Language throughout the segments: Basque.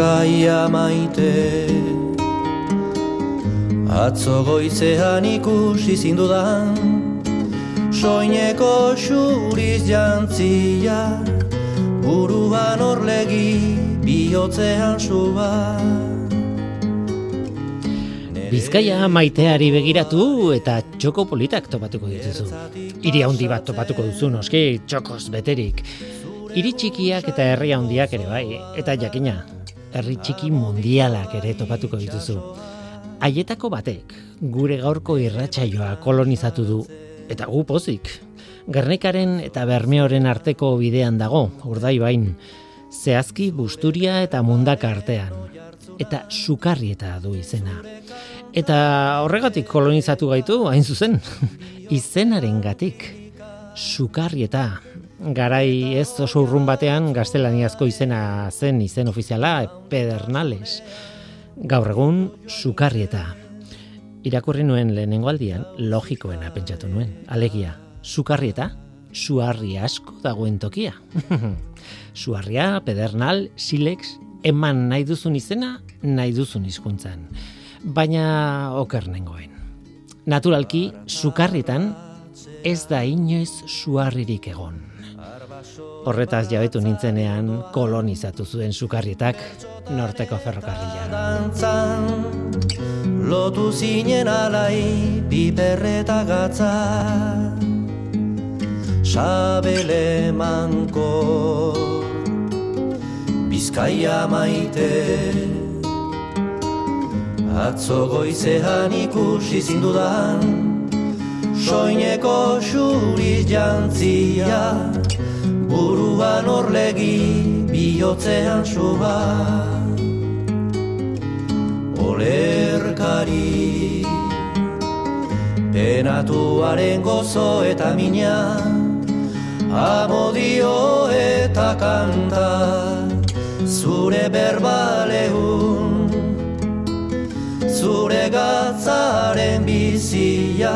Bizkaia maite Atzo goizean ikusi zindudan Soineko xuriz jantzia Buruan orlegi bihotzean suba Bizkaia maiteari begiratu eta txoko politak topatuko dituzu. Iri handi bat topatuko duzu noski, txokos beterik. Iri txikiak eta herri handiak ere bai, eta jakina, herri txiki mundialak ere topatuko dituzu. Haietako batek, gure gaurko irratsaioa kolonizatu du, eta gu pozik. Gernikaren eta Bermeoren arteko bidean dago, urdai bain, zehazki busturia eta mundak artean, eta sukarrieta du izena. Eta horregatik kolonizatu gaitu, hain zuzen, izenaren gatik, sukarrieta. Garai ez oso urrun batean gaztelaniazko izena zen izen ofiziala, pedernales. Gaur egun, sukarrieta. Irakurri nuen lehenengo aldian, logikoena pentsatu nuen. Alegia, sukarrieta, suarri asko dagoen tokia. Suarria, pedernal, silex, eman nahi duzun izena, nahi duzun hizkuntzan baina oker nengoen. Naturalki, sukarritan ez da inoiz suarririk egon. Horretaz jabetu nintzenean kolonizatu zuen sukarrietak norteko ferrokarrila. lotu zinen alai piperreta gatza. Sabele manko Bizkaia maite. Atzo goizean ikusi zindudan Soineko xuriz jantzia Buruan orlegi bihotzean suba. Olerkari Penatuaren gozo eta mina. Amodio eta kanta Zure berbalehun zure gatzaren bizia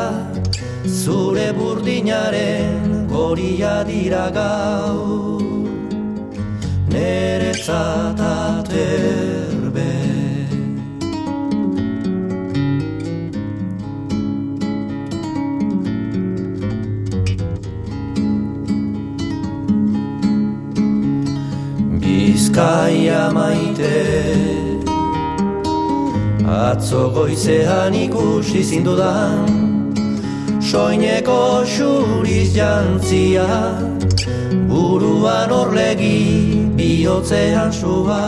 zure burdinaren goria dira gau nere zataterbe. Bizkaia maite Atzo goizean ikusi zindudan Soineko xuriz jantzia Buruan orlegi bihotzean sua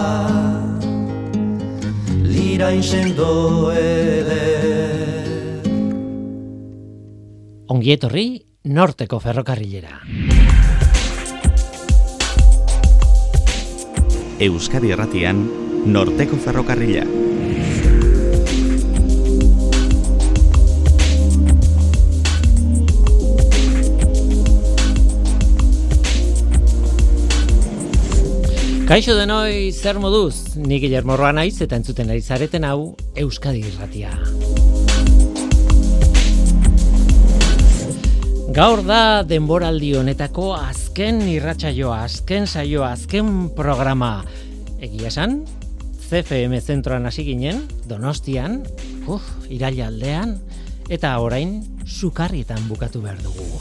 Lirain sendo eder Ongietorri norteko ferrokarrilera. Euskadi erratian norteko ferrokarrila Kaixo denoi zer moduz, ni Guillermo Roa naiz eta entzuten ari zareten hau Euskadi Irratia. Gaur da denboraldi honetako azken irratsaioa, azken saioa, azken programa. Egia esan, CFM zentroan hasi ginen, Donostian, uf, iraila aldean, eta orain sukarrietan bukatu behar dugu.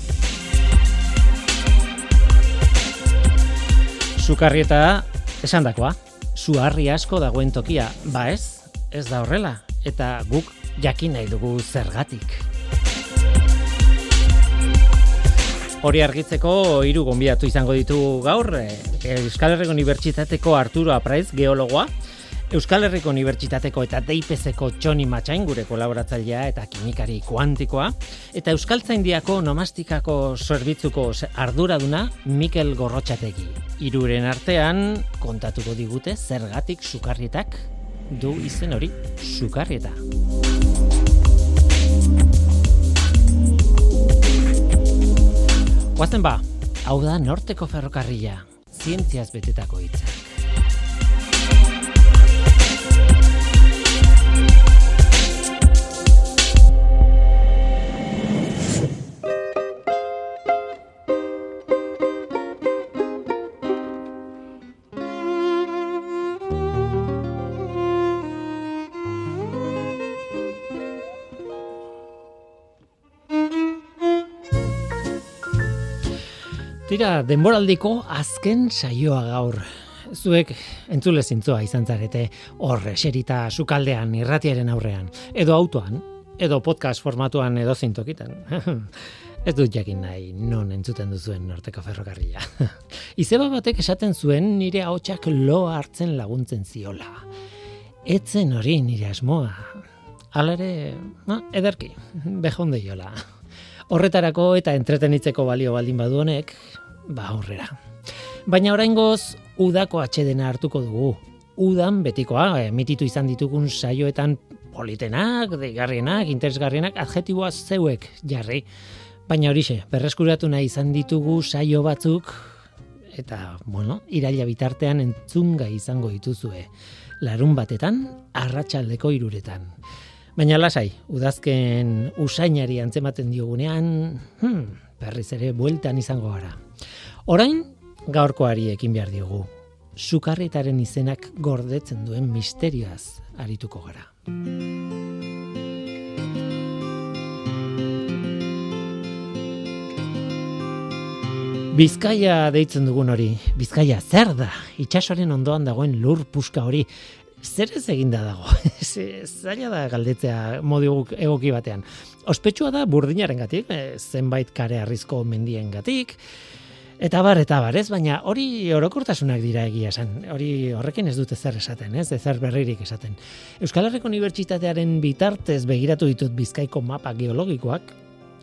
Sukarrieta Esan dakoa, suarri asko dagoen tokia, ba ez, ez da horrela, eta guk jakin nahi dugu zergatik. Hori argitzeko hiru gonbidatu izango ditu gaur, eh, Euskal Herriko Unibertsitateko Arturo Apraiz, geologoa, Euskal Herriko Unibertsitateko eta DIPZeko Txoni Matxain gure kolaboratzailea eta kimikari kuantikoa, eta Euskaltzaindiako nomastikako zerbitzuko arduraduna Mikel Gorrotxategi iruren artean kontatuko digute zergatik sukarrietak du izen hori sukarrieta. Guazen ba, hau da norteko ferrokarria, zientziaz betetako hitzak. Tira, denboraldiko azken saioa gaur. Zuek entzule zintzoa izan zarete horre serita sukaldean irratiaren aurrean. Edo autoan, edo podcast formatuan edo zintokitan. Ez dut jakin nahi non entzuten duzuen norteko ferrokarria. Izeba batek esaten zuen nire haotxak lo hartzen laguntzen ziola. Etzen hori nire asmoa. Alare, no, ederki, behonde jola. Horretarako eta entretenitzeko balio baldin badu honek, ba aurrera. Baina oraingoz udako atxedena hartuko dugu. Udan betikoa, emititu izan ditugun saioetan politenak, deigarrienak, interesgarrienak, adjetiboa zeuek jarri. Baina horixe, berreskuratu nahi izan ditugu saio batzuk, eta, bueno, iraila bitartean entzunga izango dituzue. Larun batetan, arratsaldeko iruretan. Baina lasai, udazken usainari antzematen diogunean, hmm, berriz ere bueltan izango gara. Orain, gaurkoari ekin behar diogu. Sukarritaren izenak gordetzen duen misterioaz arituko gara. Bizkaia deitzen dugun hori, Bizkaia zer da? Itxasoren ondoan dagoen lur puska hori, zer ez eginda dago? Zaila da galdetzea modu egoki batean. Ospetsua da burdinaren gatik, eh, zenbait kare arrizko mendien gatik, Eta bar, eta bar, ez, baina hori orokortasunak dira egia esan. Hori horrekin ez dute zer esaten, ez, zer berririk esaten. Euskal Herriko Unibertsitatearen bitartez begiratu ditut bizkaiko mapa geologikoak,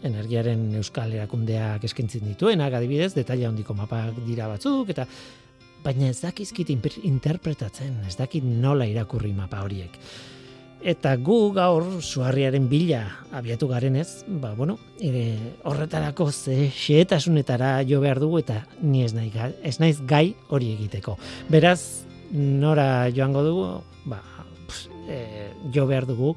energiaren euskal erakundeak eskentzin dituenak, adibidez, detaila handiko mapak dira batzuk, eta baina ez dakizkit interpretatzen, ez dakit nola irakurri mapa horiek. Eta gu gaur suharriaren bila abiatu garenez, ba, bueno, ere, horretarako ze xeetasunetara jo behar dugu eta ni ez, nahi, ez naiz gai hori egiteko. Beraz, nora joango dugu, ba, pss, e, jo behar dugu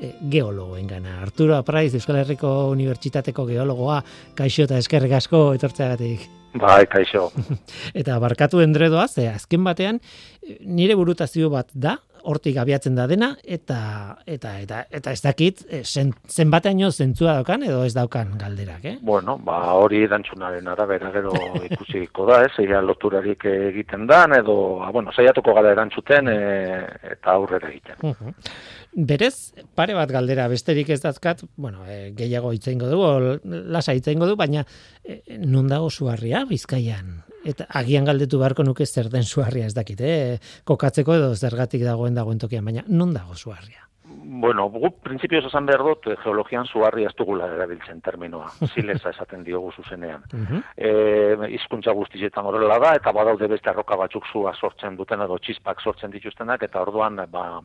e, geologoen gana. Arturo Apraiz, Euskal Herriko Unibertsitateko geologoa, kaixo eta eskerrik asko etortzeagatik. Bai, kaixo. Eta barkatu endredoa, ze azken batean, nire burutazio bat da, hortik abiatzen da dena, eta eta eta, eta ez dakit, eh, zen, zenbateaino zentzua daukan, edo ez daukan galderak, eh? Bueno, ba, hori erantzunaren arabera gero ikusiko da, ez, egia loturarik egiten da, edo, ba, bueno, zaiatuko gara erantzuten, e, eta aurrera egiten. Uh Berez, pare bat galdera, besterik ez dazkat, bueno, e, gehiago itzeingo du, lasa itzeingo du, baina e, non dago suarria bizkaian? Eta agian galdetu beharko nuke zer den suarria ez dakit, eh? kokatzeko edo zergatik dagoen dagoen tokian, baina non dago suarria? Bueno, gu principios esan behar dut, eh, geologian suarria ez dugula erabiltzen terminoa, zileza esaten diogu zuzenean. Uh -huh. e, izkuntza guztietan horrela da, eta badaude beste arroka batzuk zua sortzen duten edo txispak sortzen dituztenak, eta orduan, ba,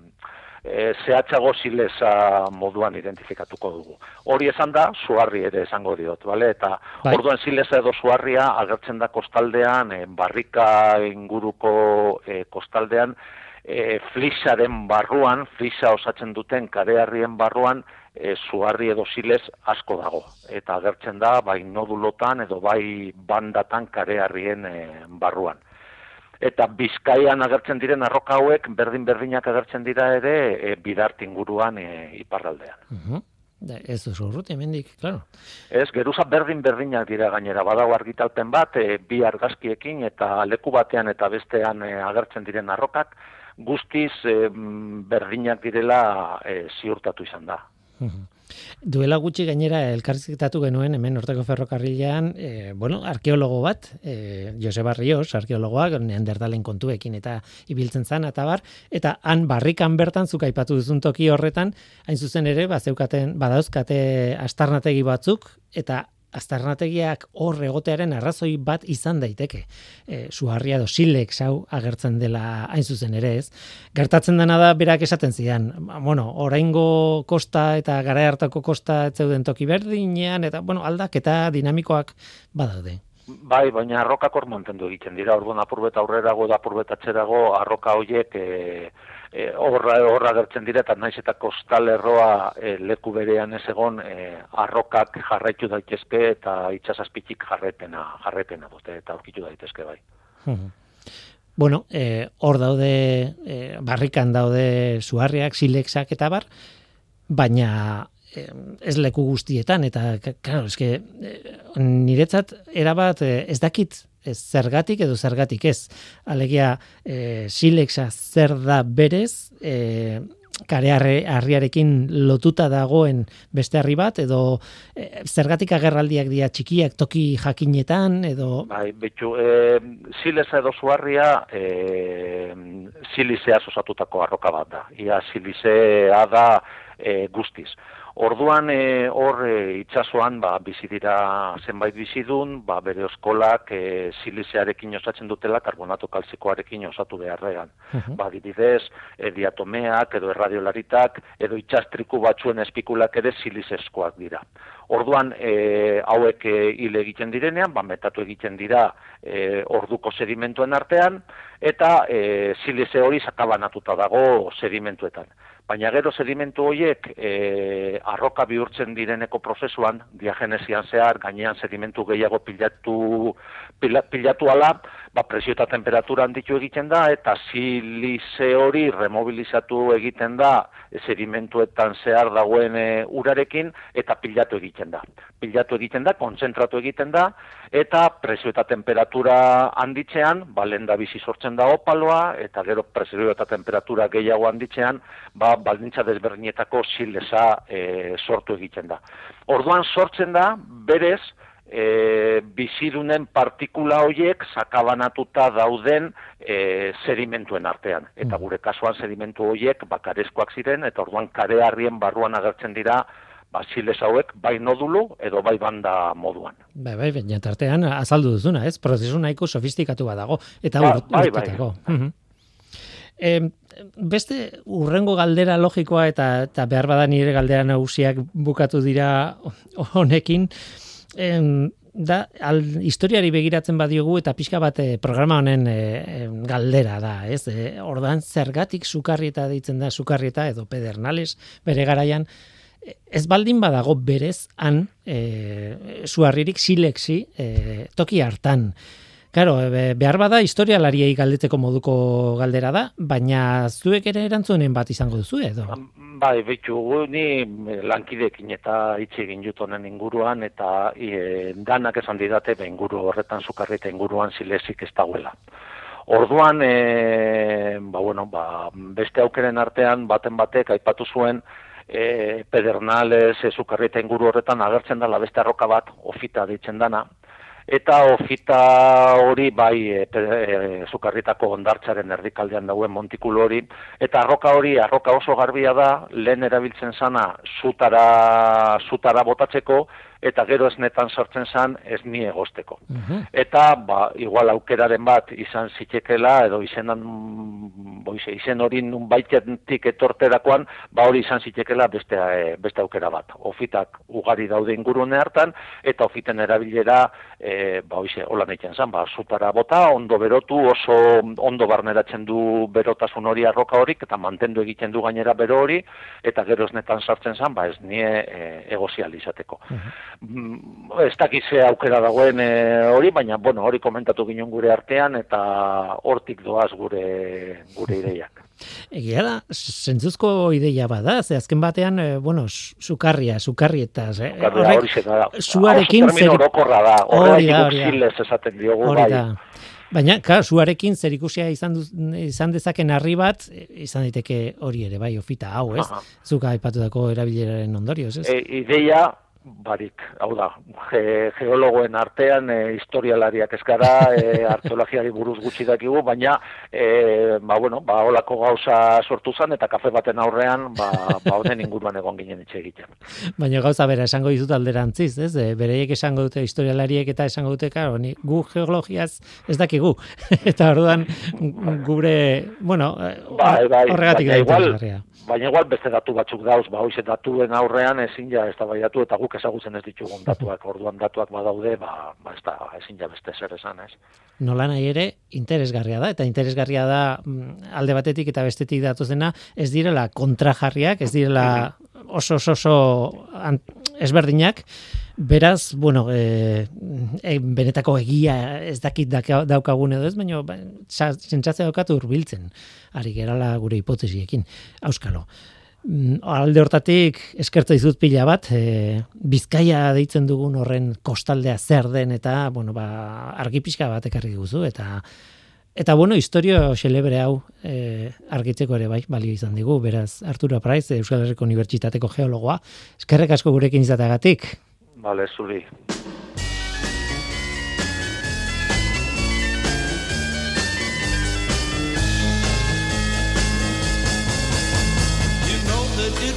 e, zehatzago zileza moduan identifikatuko dugu. Hori esan da, suarri ere esango diot, bale? Eta bai. orduan zileza edo suarria agertzen da kostaldean, e, barrika inguruko e, kostaldean, e, flisaren barruan, flisa osatzen duten karearrien barruan, e, suarri edo zilez asko dago. Eta agertzen da, bai nodulotan edo bai bandatan karearrien e, barruan eta Bizkaian agertzen diren arroka hauek berdin berdinak agertzen dira ere e, bidart inguruan e, iparraldean. Uh Ez duzu urruti, emendik, claro. Ez, geruza berdin berdinak dira gainera, badago argitalpen bat, e, bi argazkiekin eta leku batean eta bestean e, agertzen diren arrokak, guztiz e, berdinak direla e, ziurtatu izan da. Duela gutxi gainera elkarrizketatu genuen hemen Horteko Ferrokarrilean, e, bueno, arkeologo bat, e, Joseba Rios, arkeologoak, neandertalen kontuekin eta ibiltzen zan, eta bar, eta han barrikan bertan zuk aipatu duzun toki horretan, hain zuzen ere, ba, zeukaten, badauzkate astarnategi batzuk, eta aztarnategiak hor egotearen arrazoi bat izan daiteke. E, suharria do silek sau agertzen dela hain zuzen ere ez. Gertatzen dena da berak esaten zidan, bueno, oraingo kosta eta gara hartako kosta etzeuden toki berdinean, eta bueno, aldaketa dinamikoak badaude. Bai, baina arrokak hor mantendu egiten dira, orduan apurbeta aurrerago da apurbeta atzerago, arroka hoiek e, e, horra, horra gertzen dira, eta naiz eta kostalerroa e, leku berean ez egon, e, arrokak jarraitu daitezke eta itxasazpitik jarretena, jarretena dute, eta aurkitu daitezke bai. Bueno, e, hor daude, e, barrikan daude suharriak, silexak eta bar, baina ez leku guztietan, eta, claro, eske, niretzat, erabat, ez dakit, ez zergatik edo zergatik ez. Alegia, e, silexa zer da berez, e, kare harriarekin lotuta dagoen beste harri bat, edo e, zergatik agerraldiak dira txikiak toki jakinetan, edo... Bai, betxu, e, sileza edo zuarria e, silizea osatutako arroka bat da. Ia silizea da e, guztiz. Orduan e, hor e, itsasoan ba bizi dira zenbait bizidun, ba bere eskolak e, silizearekin osatzen dutela karbonato kalzikoarekin osatu beharrean. Uh Ba adibidez, e, diatomeak edo erradiolaritak edo itsastriku batzuen espikulak ere silizeskoak dira. Orduan e, hauek e, hile egiten direnean, ba metatu egiten dira e, orduko sedimentuen artean eta e, silize hori sakabanatuta dago sedimentuetan baina gero sedimentu horiek e, arroka bihurtzen direneko prozesuan, diagenesian zehar, gainean sedimentu gehiago pilatu, pilatu ala, ba, presio eta temperatura handitu egiten da, eta silize hori remobilizatu egiten da sedimentuetan zehar dagoen e, urarekin, eta pilatu egiten da. Pilatu egiten da, kontzentratu egiten da, eta presio eta temperatura handitzean, ba, lenda bizi sortzen da opaloa, eta gero presio eta temperatura gehiago handitzean, ba, baldintza desberdinetako silesa e, sortu egiten da. Orduan sortzen da, berez, e, bizirunen partikula horiek sakabanatuta dauden e, sedimentuen artean. Eta mm. gure kasuan sedimentu horiek bakarezkoak ziren, eta orduan kare harrien barruan agertzen dira, ba, silesa hauek bai nodulu edo bai banda moduan. Bai, bai, baina tartean azaldu duzuna, ez? Prozesu nahiko sofistikatu badago, eta ba, bai, bai. Mhm. beste urrengo galdera logikoa eta eta behar bada nire galdera nagusiak bukatu dira honekin em, da al, historiari begiratzen badiogu eta pixka bat eh, programa honen e, galdera da, ez? E, ordan zergatik sukarrieta deitzen da sukarrieta edo pedernales bere garaian ez baldin badago berez han e, suarririk silexi e, toki hartan. Claro, behar bada historialariei galdetzeko moduko galdera da, baina zuek ere erantzunen bat izango duzu edo? Bai, betu, ni lankidekin eta hitz egin jutonen inguruan, eta e, danak esan didate, be, inguru horretan zukarrita inguruan zilesik ez dagoela. Orduan, e, ba, bueno, ba, beste aukeren artean, baten batek, aipatu zuen, e, pedernales, e, zukarrita inguru horretan agertzen da, beste arroka bat, ofita ditzen dana, eta ofita hori bai e, e, zukarritako ondartzaren erdikaldean dauen montikulu hori, eta arroka hori, arroka oso garbia da, lehen erabiltzen sana zutara, zutara botatzeko, eta gero esnetan sortzen zan ez ni egosteko. Mhm. Eta, ba, igual aukeraren bat izan zitekela, edo izenan, boize, izen hori nun baitetik etorterakoan, ba hori izan zitekela beste, e, beste aukera bat. Ofitak ugari daude ingurune hartan, eta ofiten erabilera, e, ba hoize, hola nahitzen zan, ba, zutara bota, ondo berotu, oso ondo barneratzen du berotasun hori arroka horik, eta mantendu egiten du gainera bero hori, eta gero esnetan sartzen zan, ba ez nie e, egozial izateko. Mhm. Mm, ez dakize aukera dagoen eh, hori, baina bueno, hori komentatu ginen gure artean eta hortik doaz gure gure ideiak. Egia da, zentzuzko ideia bada, ze azken batean, e, bueno, sukarria, sukarrietaz, eh? Horrek, suarekin zer... da, horrek esaten diogu, bai. Baina, ka, suarekin zer ikusia izan, du, izan dezaken harri bat, izan daiteke hori ere, bai, ofita hau, ez? Zuka aipatutako erabileraren ondorioz, ez? E, ideia, barik, hau da, geologoen artean, e, historialariak ez gara, e, arteologiari buruz gutxi dakigu, baina, e, ba, bueno, ba, olako gauza sortu zen, eta kafe baten aurrean, ba, ba honen inguruan egon ginen etxe egiten. Baina gauza bera, esango dizut alderantziz, ez? E, bereiek esango dute historialariek eta esango dute, karo, ni, gu geologiaz ez dakigu. eta orduan, gure, bueno, bai, bai, horregatik da igual, baina igual beste datu batzuk dauz, ba, hoize datuen aurrean ezin ja ez da eta guk ezagutzen ez ditugun datuak, orduan datuak badaude, ba, ba ez da, ezin ja beste zer esan, ez. Nola nahi ere, interesgarria da, eta interesgarria da mm, alde batetik eta bestetik datu dena, ez direla kontrajarriak, ez direla oso oso, oso ezberdinak, Beraz, bueno, e, e, benetako egia ez dakit daukagun edo ez, baina sentzazio daukatu urbiltzen, ari gerala gure hipotesiekin. Auskalo, alde hortatik eskertza izut pila bat, e, bizkaia deitzen dugun horren kostaldea zer den eta, bueno, ba, argi pixka bat ekarri guzu eta Eta bueno, historio xelebre hau e, argitzeko ere bai, balio izan digu, beraz Arturo Praiz, Euskal Herriko Unibertsitateko geologoa, eskerrek asko gurekin izateagatik. Vale, zuri.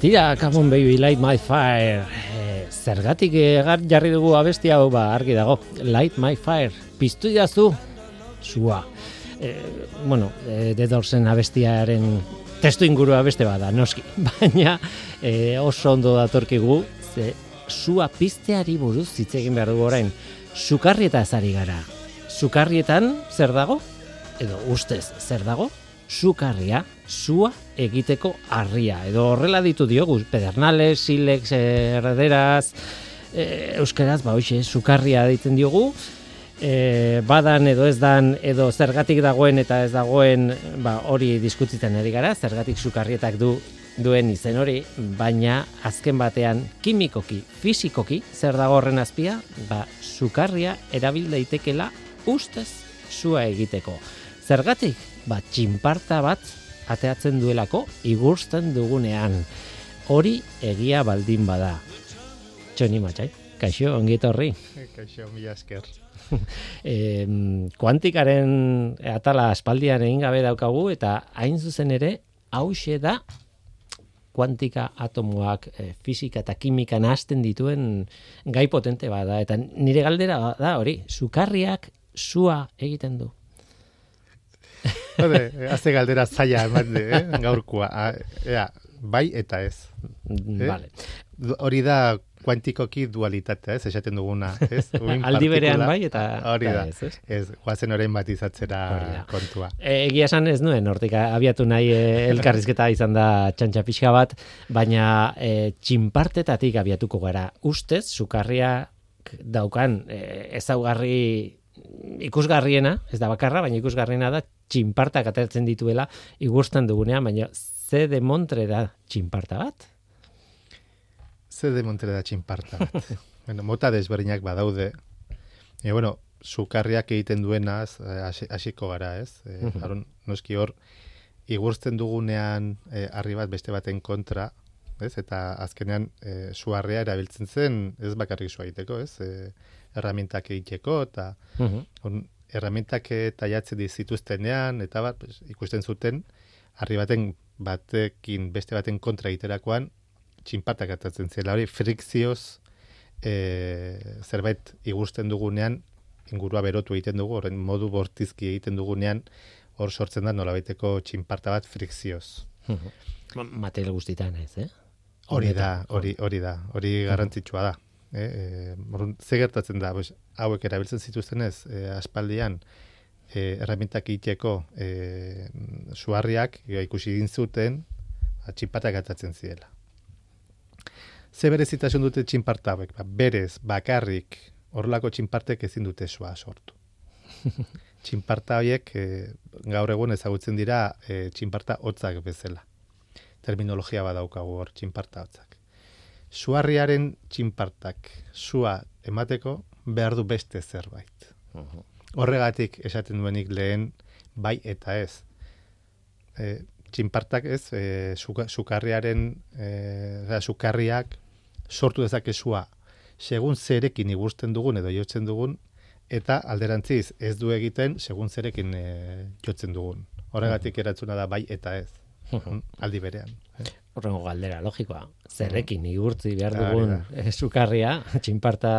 Tira, come on baby, light my fire. E, zergatik egar jarri dugu abesti hau, ba, argi dago. Light my fire. Piztu idazu, sua. E, bueno, e, dedorzen abestiaren testu inguru abeste bada, noski. Baina e, oso ondo datorkigu, ze sua pizteari buruz hitz egin behar dugu orain. Sukarrieta ezari gara. Sukarrietan zer dago? Edo ustez zer dago? Sukarria, sua egiteko harria. Edo horrela ditu diogu, pedernales, silex, erderaz, e, euskeraz, ba, hoxe, sukarria ditzen diogu, e, badan edo ez dan, edo zergatik dagoen eta ez dagoen, ba, hori diskutzitzen eri gara, zergatik sukarrietak du duen izen hori, baina azken batean kimikoki, fizikoki, zer dago horren azpia, ba, sukarria erabil daitekela ustez sua egiteko. Zergatik, ba, txinparta bat ateatzen duelako igursten dugunean. Hori egia baldin bada. Txoni matxai, kaixo, ongit horri. Kaixo, mila esker. e, kuantikaren atala aspaldian egin gabe daukagu eta hain zuzen ere hause da kuantika atomoak e, fisika eta kimika nazten dituen gai potente bada eta nire galdera da hori, sukarriak sua egiten du. Hode, haze galdera zaila eman eh? gaurkua. Ea, bai eta ez. Eh? Vale. Hori da kuantikoki dualitatea, ez, esaten duguna, ez? Aldi berean bai eta hori da, ez, ez? guazen orain bat izatzera kontua. E, egia esan ez nuen, hortik abiatu nahi e, elkarrizketa izan da txantxa pixka bat, baina e, txinpartetatik abiatuko gara. Ustez, sukarria daukan e, ezaugarri ikusgarriena, ez da bakarra, baina ikusgarriena da txinpartak ateratzen dituela igusten dugunean, baina ze de montre da txinparta bat? Ze de montre da txinparta bat. bueno, mota desberdinak badaude. E, bueno, sukarriak egiten duenaz, eh, hasiko gara, ez? E, uh -huh. noski hor, igurtzen dugunean e, harri bat beste baten kontra, ez? Eta azkenean e, suarria erabiltzen zen, ez bakarrik sua egiteko, ez? E, erramintak egiteko, eta uh erramientak taiatzen dizituztenean, eta bat, pues, ikusten zuten, harri baten batekin beste baten kontra egiterakoan, txinpartak atatzen zela. Hori, frikzioz e, zerbait igusten dugunean, ingurua berotu egiten dugu, horren modu bortizki egiten dugunean, hor sortzen da nolabaiteko txinparta bat frikzioz. Material guztietan ez, eh? Hori da, hori, hori da, hori garrantzitsua da eh, e, ze gertatzen da, pues, hauek erabiltzen zituzten ez, e, aspaldian, e, erramintak iteko e, suarriak, ikusi egin zuten, txinpartak atatzen ziela. Ze berezitasun dute txinparta hauek? Ba, berez, bakarrik, horrelako txinpartek ezin dute sua sortu. txinparta hauek e, gaur egun ezagutzen dira e, txinparta hotzak bezala. Terminologia badaukagu hor, txinparta hotzak suarriaren txinpartak sua emateko behar du beste zerbait. Horregatik esaten duenik lehen bai eta ez. E, txinpartak ez, e, sukarriaren, e, sukarriak sortu dezake sua segun zerekin igusten dugun edo jotzen dugun, eta alderantziz ez du egiten segun zerekin e, jotzen dugun. Horregatik eratzuna da bai eta ez. Aldi berean. Horrengo galdera, logikoa. Zerrekin, igurtzi behar dugun ah, sukarria, txinparta,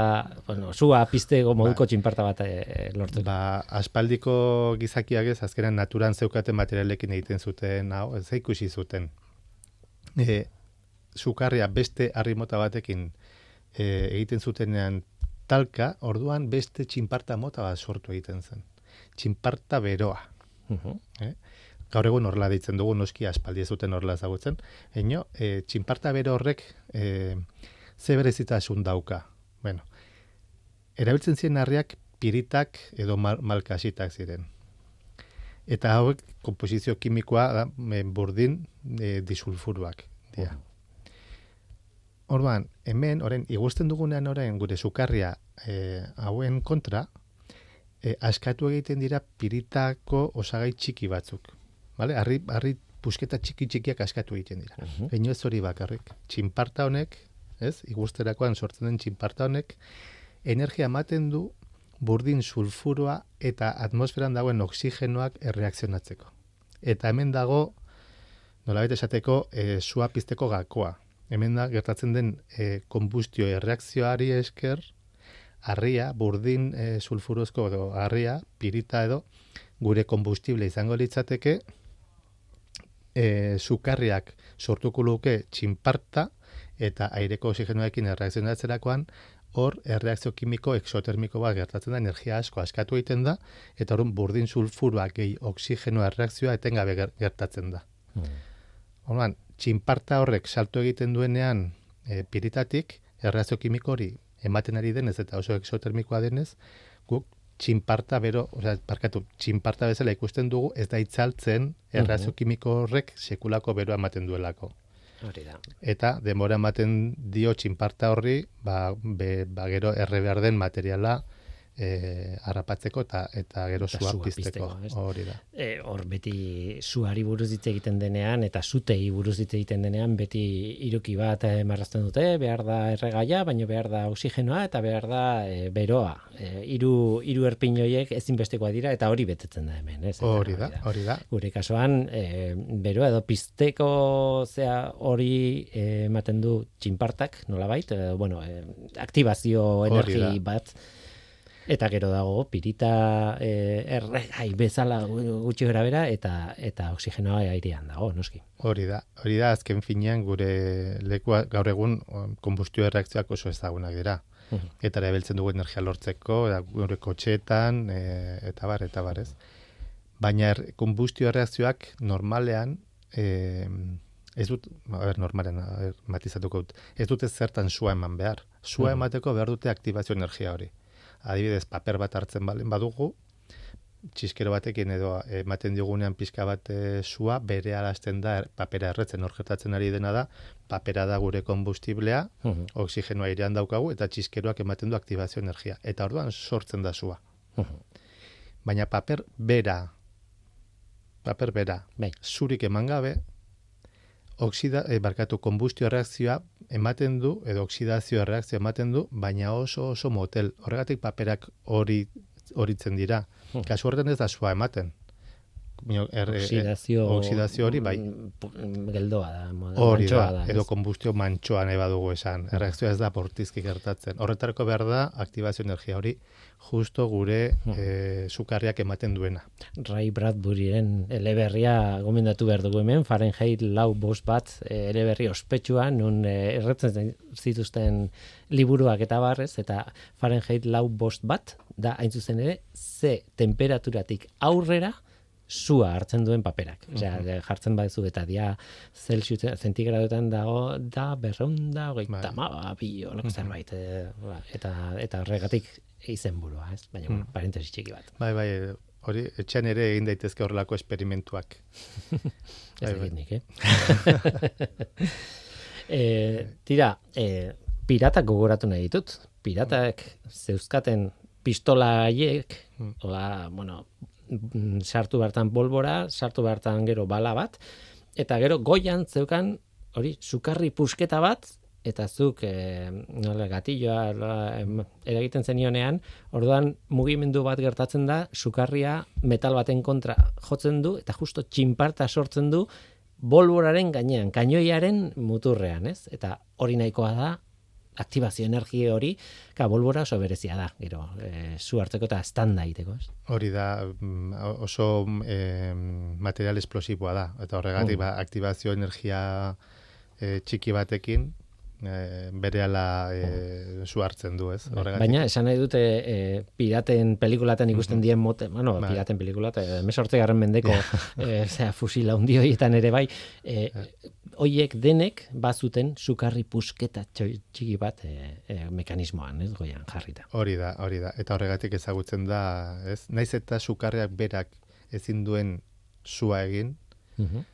bueno, zua piztego moduko ba, txinparta bat e, lortzen. Ba, aspaldiko gizakiak ez, azkenan naturan zeukaten materialekin egiten zuten, hau, ez ikusi zuten. e, sukarria beste harrimota batekin e, egiten zutenean talka, orduan beste txinparta mota bat sortu egiten zen. Txinparta beroa. Mhm. Eh? Gaur egun horrela deitzen dugu noski aspaldi ez duten horrela ezagutzen. Eino, e, txinparta bero horrek e, ze berezitasun dauka. Bueno, erabiltzen ziren harriak piritak edo mal malkasitak ziren. Eta hauek komposizio kimikoa da burdin e, disulfuruak. Dira. Orduan, hemen, orain, igusten dugunean orain gure sukarria e, hauen kontra, e, askatu egiten dira piritako osagai txiki batzuk. Vale? Arri, arri pusketa txiki txikiak askatu egiten dira. Mhm. Uh ez hori bakarrik. Txinparta honek, ez, igusterakoan sortzen den txinparta honek, energia ematen du burdin sulfuroa eta atmosferan dagoen oxigenoak erreakzionatzeko. Eta hemen dago, nolabait esateko, e, sua pizteko gakoa. Hemen da, gertatzen den e, konbustio erreakzioari esker, harria, burdin e, sulfurozko edo harria, pirita edo, gure konbustible izango litzateke, e, sukarriak sortuko luke txinparta eta aireko oxigenoekin erreakzionatzerakoan, hor erreakzio kimiko exotermiko bat gertatzen da, energia asko askatu egiten da, eta horren burdin sulfurua gehi oxigeno erreakzioa etengabe ger- gertatzen da. Mhm. Orduan, txinparta horrek salto egiten duenean e, piritatik, erreakzio kimiko hori ematen ari denez eta oso exotermikoa denez, guk txinparta bero, osea, parkatu, txinparta bezala ikusten dugu, ez da itzaltzen erreakzio kimiko horrek sekulako beroa ematen duelako. Hori da. Eta denbora ematen dio txinparta horri, ba, be, ba gero erre behar den materiala e, harrapatzeko eta eta gero Eta sua sua pizteko. Hori da. E, hor beti suari buruz hitz egiten denean eta sutei buruz hitz egiten denean beti iruki bat eh, marrazten dute, behar da erregaia, baino behar da oxigenoa eta behar da e, beroa. E, hiru hiru erpin horiek ezinbestekoa dira eta hori betetzen da hemen, ez? Hori da, hori da. Gure kasuan, e, beroa edo pizteko zea hori ematen du txinpartak, nolabait, e, bueno, e, aktibazio energi bat Eta gero dago pirita eh, erregai bezala gu- gutxi gara bera eta eta oxigenoa airean dago, noski. Hori da, hori da azken finean gure lekua gaur egun konbustio erreakzioak oso ezagunak dira. Mhm. Eta erabiltzen dugu energia lortzeko, eta gure kotxetan, e, eta bar, eta bar, ez. Baina er, konbustio erreakzioak normalean, e, ez dut, a ber, normalean, a ber, matizatuko dut, ez dute zertan sua eman behar. Sua Mhm. emateko behar dute aktibazio energia hori. Adibidez, paper bat hartzen balen badugu, txiskero batekin edo ematen diogunean pixka bat e, sua, bere alazten da er, papera erretzen hor gertatzen ari dena da, papera da gure konbustiblea, Mhm. oxigenoa airean daukagu eta txiskeroak ematen du aktibazio energia. Eta orduan sortzen da sua. Mhm. Baina paper bera, paper bera, Bai. zurik eman gabe, oxida, eh, barkatu, konbustio erreakzioa ematen du, edo oxidazio erreakzioa ematen du, baina oso oso motel. Horregatik paperak hori horitzen dira. Hmm. Kasu horretan ez da sua ematen. Er, eh, Oxidazio, oxidazio hori, bai. geldoa da, Hori da, da. edo konbustio mantxoa nahi badugu esan. Erreakzioa ez da bortizki gertatzen. Horretarako behar da aktibazio energia hori justo gure Hmm. eh, sukarriak ematen duena. Ray Bradburyren eleberria gomendatu behar dugu hemen, Fahrenheit lau bost bat eh, eleberri ospetsua, nun eh, erretzen zituzten liburuak eta barrez, eta Fahrenheit lau bost bat, da hain zuzen ere, ze temperaturatik aurrera sua hartzen duen paperak. Osea, de- jartzen baduzu eta dia Celsius zentigradoetan dago da berreunda hogeita Bai. ma, bi, olako zerbait. eh, ba, eta, eta horregatik izenburua, ez? Baina, bueno, parentesi txiki bat. Bai, bai, hori etxean ere egin daitezke horrelako esperimentuak. Ez Bai, bai. nik, eh? e, tira, e, piratak gogoratu nahi ditut. Piratak zeuzkaten pistola haiek, Mm. hola, bueno, mm, sartu bertan bolbora, sartu bertan gero bala bat, eta gero goian zeukan, hori, sukarri pusketa bat, eta zuk e, nola, gatilloa eragiten zenionean, orduan mugimendu bat gertatzen da, sukarria metal baten kontra jotzen du, eta justo txinparta sortzen du, bolboraren gainean, kainoiaren muturrean, ez? Eta hori nahikoa da, aktibazio energia hori, ka bolbora oso berezia da, gero, e, zu hartzeko eta standa egiteko, ez? Hori da mm, oso eh, material esplosiboa da. Eta horregatik Mm. ba, aktibazio energia e, txiki batekin e, bere ala e, su hartzen du, ez? Bai, baina, esan nahi dute e, piraten pelikulaten ikusten mm dien mote, bueno, bai. piraten pelikulat, e, mesortze garren mendeko e, zera, fusila hundioietan ere bai, e, hoiek denek bazuten sukarri pusketa txiki bat e, e, mekanismoan, ez goian jarrita. Hori da, hori da. Eta horregatik ezagutzen da, ez? Naiz eta sukarriak berak ezin duen sua egin, mm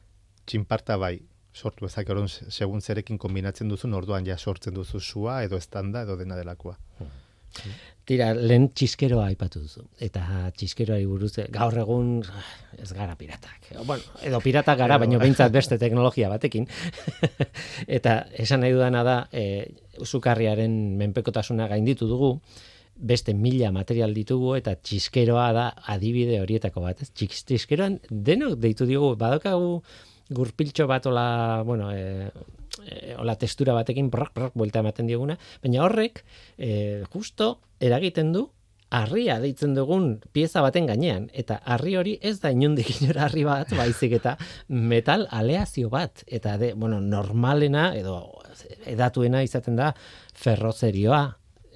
txinparta bai, sortu ezak segun zerekin kombinatzen duzu, orduan ja sortzen duzu sua edo estanda edo dena delakoa. Tira, lehen txiskeroa aipatu duzu. Eta txiskeroari buruz, gaur egun ez gara piratak. Bueno, edo piratak gara, baina behintzat beste teknologia batekin. eta esan nahi dudana da, e, usukarriaren menpekotasuna gainditu dugu, beste mila material ditugu eta txiskeroa da adibide horietako bat. Txiskeroan denok deitu diogu, badokagu gurpiltxo bat ola, bueno, e, e, ola textura batekin brak, brak, buelta ematen dioguna, baina horrek e, justo eragiten du harria deitzen dugun pieza baten gainean. Eta harri hori ez da inundik inora harri bat baizik eta metal aleazio bat. Eta de, bueno, normalena edo edatuena izaten da ferrozerioa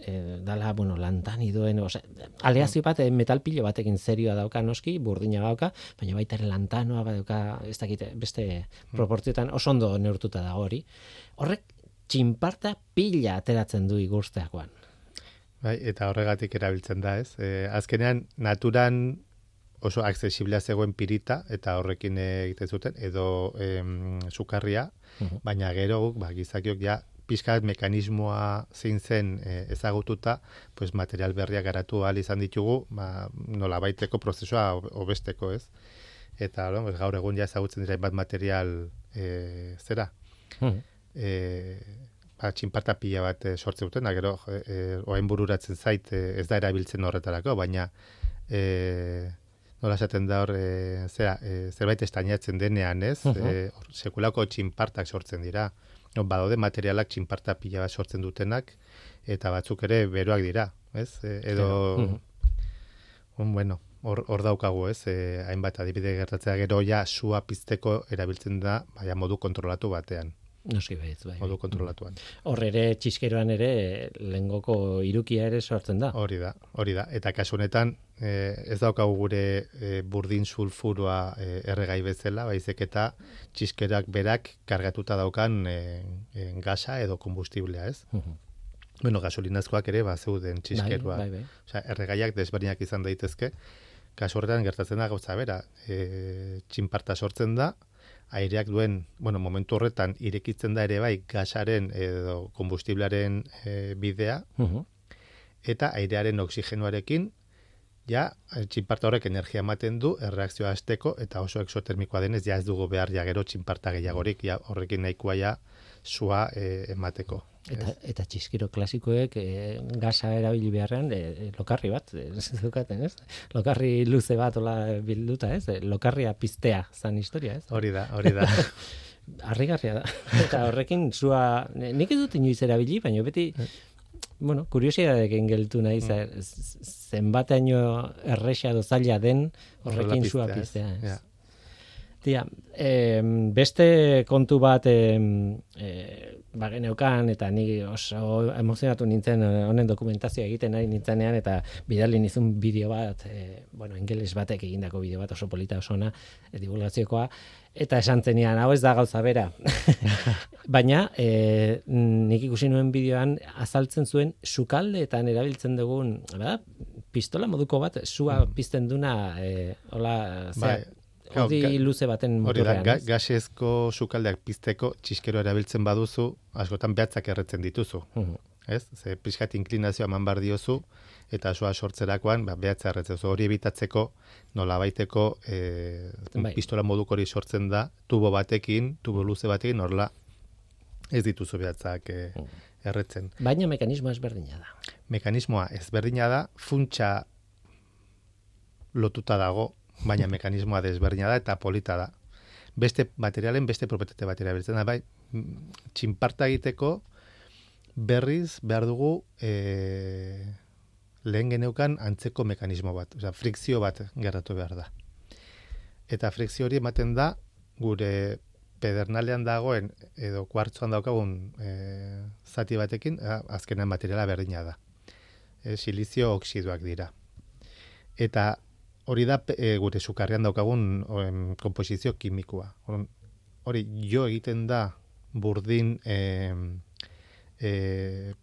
e, dala, bueno, lantan iduen, ose, aleazio bat, eh, metal pilo batekin zerioa dauka noski, burdina dauka, baina baita ere lantanoa badauka, ez dakite, beste hmm. proportzioetan oso ondo neurtuta da hori. Horrek, txinparta pila ateratzen du igursteakoan. Bai, eta horregatik erabiltzen da, ez? E, azkenean, naturan oso aksesiblea zegoen pirita, eta horrekin egiten zuten, edo em, sukarria, baina gero, ba, gizakiok ja, pizkat mekanismoa zein zen e, ezagututa, pues material berria garatu ahal izan ditugu, ba, nola baiteko prozesua obesteko, ez? Eta, no, pues, gaur egun ja ezagutzen dira bat material e, zera. Hmm. E, ba, txinparta pila bat e, sortzen duten, gero, e, oain bururatzen zait e, ez da erabiltzen horretarako, baina e, nola esaten da hor, e, zera, e, zerbait estainatzen denean, ez? Uh -huh. e, sekulako txinpartak sortzen dira badaude materialak txinparta pila bat sortzen dutenak, eta batzuk ere beroak dira, ez? E, edo, un, bueno, hor, hor daukagu, ez? E, hainbat adibide gertatzea gero ja sua pizteko erabiltzen da, baina modu kontrolatu batean. Noski bai, bai. Modu kontrolatuan. Hor ere, txiskeroan ere, lengoko irukia ere sortzen da. Hori da, hori da. Eta kasu honetan, eh, ez daukagu gure eh, burdin sulfurua eh, erregai bezala, baizek eta txiskerak berak kargatuta daukan eh, eh, gasa edo kombustiblea, ez? Bueno, gasolinazkoak ere, ba, zeuden txiskerua. Bai, bai, bai. Osea, erregaiak desberdinak izan daitezke. Kasu horretan gertatzen da gauza bera, eh, txinparta sortzen da, aireak duen, bueno, momentu horretan irekitzen da ere bai gasaren edo kombustiblearen e, bidea, eta airearen oxigenoarekin, ja, txinparta horrek energia ematen du, erreakzioa azteko, eta oso exotermikoa denez, ja ez dugu behar ja gero txinparta gehiagorik, ja horrekin nahikoa ja sua e, emateko. Eta, eta txiskiro klasikoek e, gaza erabili beharrean e, lokarri bat, ez dukaten, ez? Lokarri luze bat ola bilduta, ez? Lokarria piztea zan historia, ez? Hori da, hori da. Arrigarria da. Eta horrekin zua, nik ez dut inoiz erabili, baina beti, bueno, kuriosidadekin geltu nahi, mm. zenbateaino errexea dozaila den horrekin zua piztea, ez? Tia, eh, beste kontu bat eh, eh, bageneukan eta ni oso emozionatu nintzen eh, honen dokumentazioa egiten nahi nintzenean eta bidali nizun bideo bat, eh, bueno, ingeles batek egindako bideo bat oso polita osona e, divulgaziokoa, eta esan zenian, hau ez da gauza bera. Baina, e, nik ikusi nuen bideoan azaltzen zuen sukaldeetan erabiltzen dugun, bada, pistola moduko bat, sua mm. pizten duna, e, hola, bai. Hori luze baten motorrean. Hori da, gasezko sukaldeak pizteko txiskero erabiltzen baduzu, askotan behatzak erretzen dituzu. Uh Ez? Ze pixkat inklinazioa eman bar diozu, eta soa sortzerakoan, ba, behatza erretzen zu. Hori ebitatzeko, nola baiteko, e, bai. pistola moduk hori sortzen da, tubo batekin, tubo luze batekin, horla ez dituzu behatzak e, erretzen. Baina mekanismoa ezberdina da. Mekanismoa ezberdina da, funtsa lotuta dago baina mekanismoa desberdina da eta polita da. Beste materialen beste propietate batera biltzen da, bai, txinparta egiteko berriz behar dugu e, lehen geneukan antzeko mekanismo bat, osea, frikzio bat gertatu behar da. Eta frikzio hori ematen da gure pedernalean dagoen edo kuartzoan daukagun e, zati batekin, azkenan materiala berdina da. E, silizio oksiduak dira. Eta hori da e, gure sukarrean daukagun oen, komposizio kimikoa. Hori jo egiten da burdin e, e,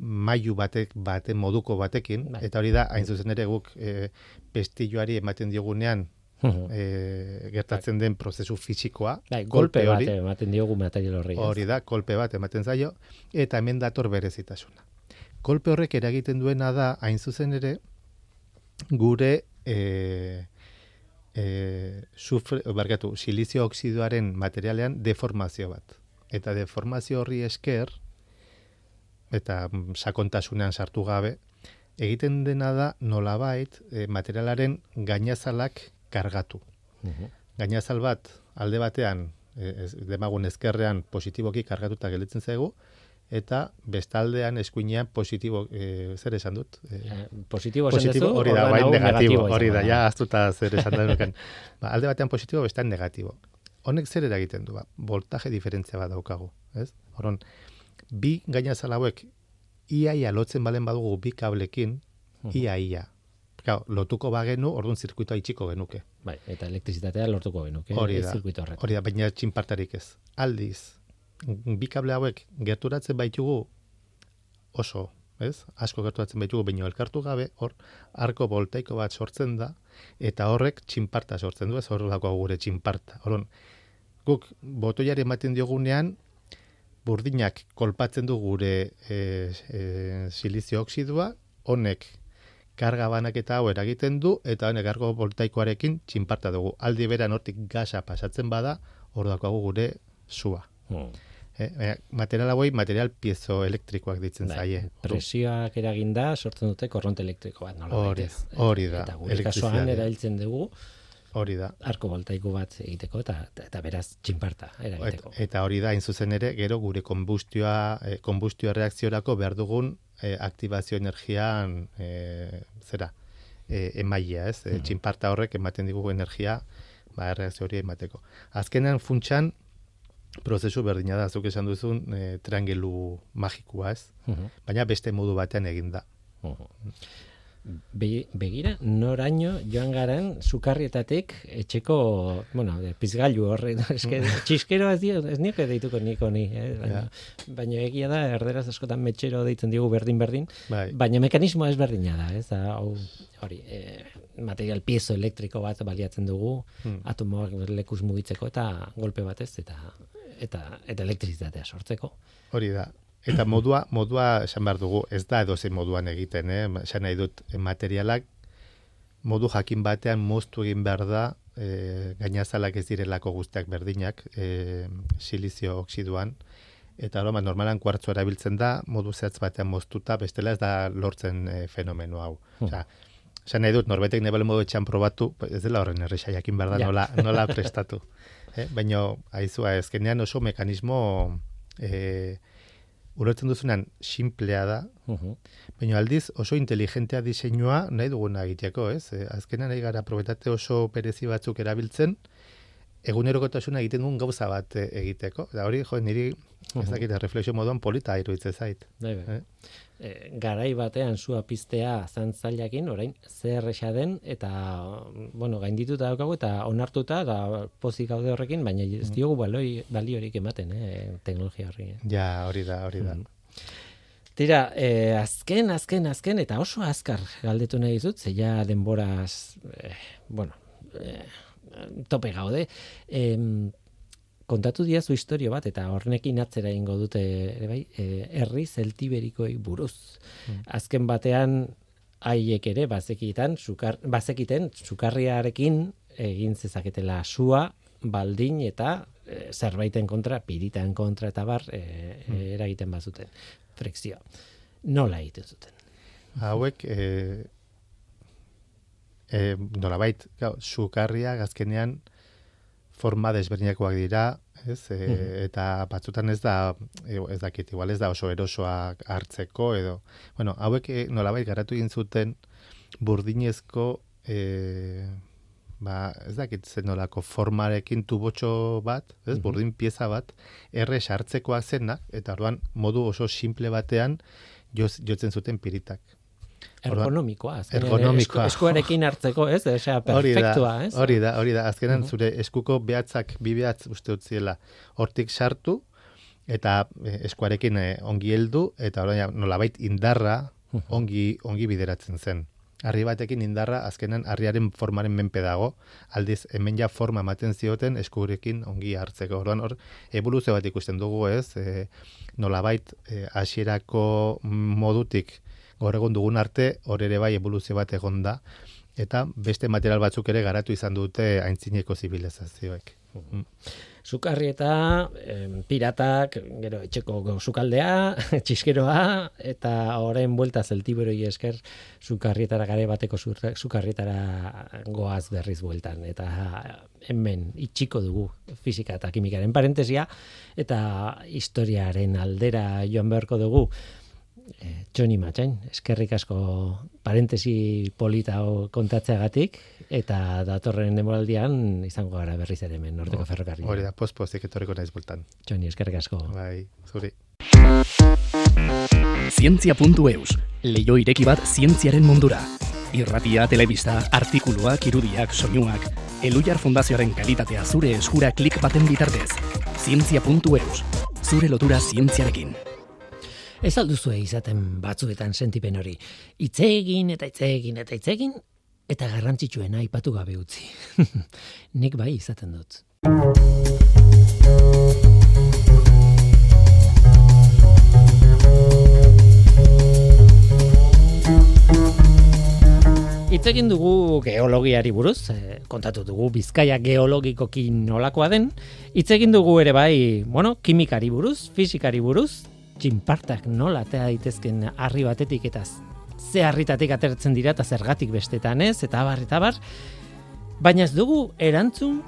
mailu batek bate moduko batekin bai. eta hori da hain zuzen ere guk e, pestilloari ematen diogunean e, gertatzen den prozesu fisikoa. Bai, golpe bat ematen diogu material horri. Hori da, kolpe bat ematen zaio, eta hemen dator berezitasuna. Kolpe horrek eragiten duena da, hain zuzen ere, gure e, e, sufre, bargatu, silizio oksiduaren materialean deformazio bat. Eta deformazio horri esker, eta sakontasunean sartu gabe, egiten dena da nolabait e, materialaren gainazalak kargatu. Gainazal bat alde batean e, ez, demagun ezkerrean positiboki kargatuta gelitzen zaigu eta bestaldean eskuinean positibo e, zer esan dut? E, positibo, positibo hori da, bai negatibo, hori da, ja astuta zer esan dut. ba, alde batean positibo, bestean negatibo. Honek zer eragiten du, ba, voltaje diferentzia bat daukagu, ez? Horon, bi gainazal hauek iaia lotzen balen badugu bi kablekin, iaia, Claro, lotuko bagenu, orduan zirkuitoa itxiko genuke. Bai, eta elektrizitatea lortuko genuke. Hori da, hori da, baina txinpartarik ez. Aldiz, bi kable hauek gerturatzen baitugu oso, ez? Asko gerturatzen baitugu, baina elkartu gabe, hor, arko voltaiko bat sortzen da, eta horrek txinparta sortzen du, ez hor dako gure txinparta. Horon, guk botoiari ematen diogunean, burdinak kolpatzen du gure e, e, silizio oksidua, honek karga banaketa hau eragiten du eta honek argo voltaikoarekin txinparta dugu. Aldi beran hortik gasa pasatzen bada, hor dakoago gure sua. Hmm. Eh, material hauei material piezo elektrikoak ditzen bai, zaie. Presioak eraginda sortzen dute korronte elektriko bat, nola hori, hori da. Eta gure kasuan erailtzen dugu hori da. Arko voltaiko bat egiteko eta eta beraz txinparta eragiteko. Eta, eta hori da, zuzen ere, gero gure konbustioa, eh, konbustioa reakziorako behar dugun e, aktibazio energian e, zera e, emaia, ez? E, txinparta horrek ematen digu energia ba, erreakzio hori emateko. Azkenean funtsan prozesu berdina da, zuk esan duzun e, triangelu magikua, ez? Baina beste modu batean egin da be, begira, noraino joan garen sukarrietatik etxeko, bueno, pizgailu horre, eske, txiskero ez, dio, ez nioke deituko niko ni, eh? baina, baina egia da, erderaz askotan metxero deitzen digu berdin-berdin, bai. baina mekanismoa ez berdina da, ez, hau, hori, e, material piezo elektriko bat baliatzen dugu, hmm. atomoak lekuz mugitzeko eta golpe batez, eta eta eta elektrizitatea sortzeko. Hori da, Eta modua, modua esan behar dugu, ez da edo moduan egiten, eh? esan nahi dut materialak, modu jakin batean moztu egin behar da, e, gainazalak ez direlako guztiak berdinak, e, silizio oksiduan, eta aroma, normalan kuartzo erabiltzen da, modu zehatz batean moztuta, bestela ez da lortzen e, fenomeno hau. Hmm. Osa, esan nahi dut, norbetek nebele modu etxan probatu, ez dela horren erresa jakin behar da, nola, nola prestatu. eh? Baina, aizua, ezkenean oso mekanismo... E, ulertzen duzunan simplea da, baina aldiz oso inteligentea diseinua nahi duguna egiteko, ez? E, azkenan nahi gara probetate oso perezi batzuk erabiltzen, egunerokotasuna egiten duen gauza bat e, egiteko. Da hori, jo, niri, ez dakit, reflexio moduan polita iruditzen zait. Bai, bai. Eh? e, garai batean sua piztea zantzailakin, orain zer den eta bueno, gaindituta daukagu eta onartuta da pozik gaude horrekin, baina ez diogu baloi baliorik ematen, eh, teknologia horri. Eh. Ja, hori da, hori da. Mm. Tira, eh, azken, azken, azken, eta oso azkar galdetu nahi dut, ze ja denboraz, eh, bueno, eh, tope gaude. Eh, kontatu diazu historio bat eta hornekin atzera ingo dute ere bai e, herri zeltiberikoei buruz hmm. azken batean haiek ere bazekitan sukar bazekiten sukarriarekin egin zezaketela sua baldin eta e, zerbaiten kontra piritan kontra eta bar e, hmm. eragiten bazuten frikzio nola egiten zuten hauek e, e, nola bait sukarria gazkenean forma desberdinakoak dira, ez? E, eta batzutan ez da e, ez dakit, igual ez da oso erosoak hartzeko edo, bueno, hauek nolabait garatu egin zuten burdinezko e, ba, ez dakit zenolako formarekin tubotxo bat, ez, burdin pieza bat, erre sartzekoa zena, eta orduan modu oso simple batean jotzen zuten piritak. Ergonomikoa, azkenean, Ergonomikoa. esku- eskuarekin hartzeko, ez? Osea, perfektua, ez? hori da, hori da. Azkenan Mhm. zure eskuko behatzak, bi behatz uste utziela, hortik sartu, eta eh, eskuarekin eh, ongi heldu, eta orain nolabait indarra ongi, ongi bideratzen zen. Harri batekin indarra azkenan harriaren formaren menpe dago, aldiz hemen ja forma ematen zioten eskurekin ongi hartzeko. Orduan hor eboluzio bat ikusten dugu, ez? E, nolabait eh, hasierako modutik gaur egun dugun arte hor ere bai eboluzio bat egon da eta beste material batzuk ere garatu izan dute aintzineko zibilizazioek. Mm. Sukarri eta piratak, gero etxeko sukaldea, txiskeroa, eta orain buelta zeltiberoi esker sukarrietara gare bateko sukarrietara goaz berriz bueltan. Eta hemen itxiko dugu fisika eta kimikaren parentesia, eta historiaren aldera joan beharko dugu. E, Txoni Matxain, eskerrik asko parentesi polita kontatzeagatik, eta datorren demoraldian izango gara berriz ere hemen Norteko Ferrokarrila. Hori da, pospozik etorriko naiz bultan. Txoni, eskerrik asko. Bai, zuri. Zientzia.eus, leio ireki bat zientziaren mundura. Irratia, telebista, artikuluak, irudiak, soinuak, Elujar Fundazioaren kalitatea zure eskura klik baten bitartez. Zientzia.eus, zure lotura zientziarekin. Ez alduzue izaten batzuetan sentipen hori. Hitze egin eta hitze egin eta hitze egin eta garrantzitsuena aipatu gabe utzi. Nik bai izaten dut. Hitz egin dugu geologiari buruz, eh, kontatu dugu Bizkaia geologikoki nolakoa den. Hitz egin dugu ere bai, bueno, kimikari buruz, fisikari buruz, txinpartak nola atea daitezken harri batetik eta ze harritatik atertzen dira eta zergatik bestetan ez, eta abar, eta abar. Baina ez dugu erantzun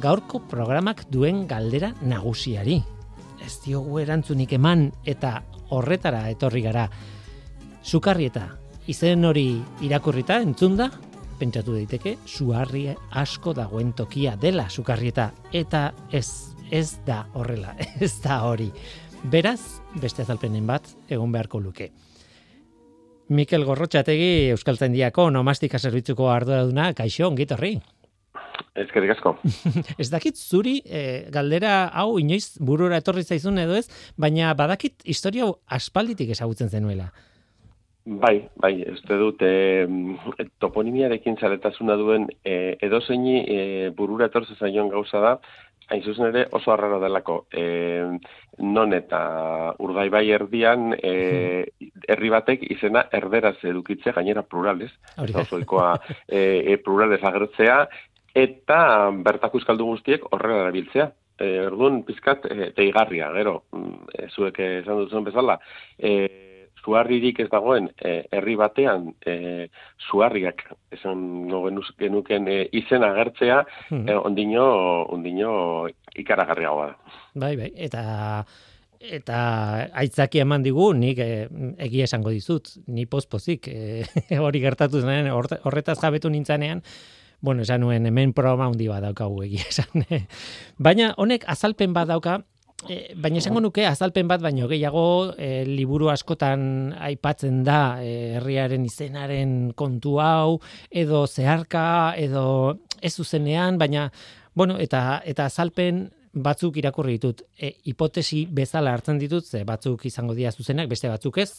gaurko programak duen galdera nagusiari. Ez diogu erantzunik eman eta horretara etorri gara. Sukarrieta, izen hori irakurrita entzunda, pentsatu daiteke, suharri asko dagoen tokia dela sukarrieta, eta ez, ez da horrela, ez da hori. Beraz, beste azalpenen bat egon beharko luke. Mikel Gorrotxategi Euskaltzaindiako nomastika zerbitzuko arduraduna, kaixo, ongit horri. Ezkerrik asko. Ez dakit zuri eh, galdera hau inoiz burura etorri zaizun edo ez, baina badakit historia hau aspalditik ezagutzen zenuela. Bai, bai, uste dut e, toponimiarekin zaletasuna duen e, edozeini e, burura etortzen zaion gauza da, hain zuzen ere oso arraro delako. E, non eta urdaibai erdian e, herri batek izena erderaz edukitzea, gainera plurales, oso ohikoa, e, e, plurales agertzea, eta bertako euskaldu guztiek horrela erabiltzea. E, orduan pizkat e, teigarria, gero, e, zuek esan duzuen bezala, e, zuharririk ez dagoen e, herri batean e, zuharriak esan no genuz- genuken e, izen agertzea Mhm. e, ondino ondino ikaragarriagoa da. Bai, bai, eta eta aitzaki eman digu, nik eh, egia esango dizut, ni pozpozik eh, hori gertatu zenean, horretaz jabetu nintzanean, bueno, esan nuen hemen programa handi bat daukagu egia esan. eh. Baina honek azalpen bat dauka, eh, baina esango nuke azalpen bat baino gehiago eh, liburu askotan aipatzen da eh, herriaren izenaren kontu hau, edo zeharka, edo ez zuzenean, baina Bueno, eta eta azalpen batzuk irakurri ditut. E, hipotesi bezala hartzen ditut, ze batzuk izango dira zuzenak, beste batzuk ez.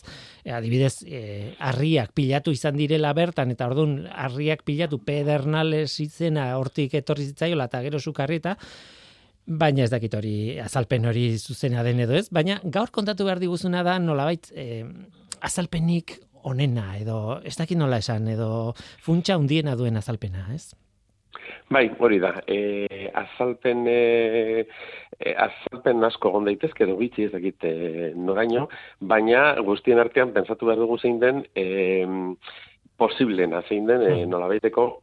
E, adibidez, e, harriak pilatu izan direla bertan, eta ordun harriak pilatu pedernales izena hortik etorri zitzaiola, eta gero sukarri eta baina ez dakit hori azalpen hori zuzena den edo ez, baina gaur kontatu behar diguzuna da nolabait e, azalpenik onena edo ez dakit nola esan edo funtsa hundiena duen azalpena, ez? Bai, hori da. E, azalpen e, e, azalpen asko egon daitezke edo bitxi ez dakit e, noraino, baina guztien artean pentsatu behar dugu zein den e, posiblena, zein den e, nolabaiteko e,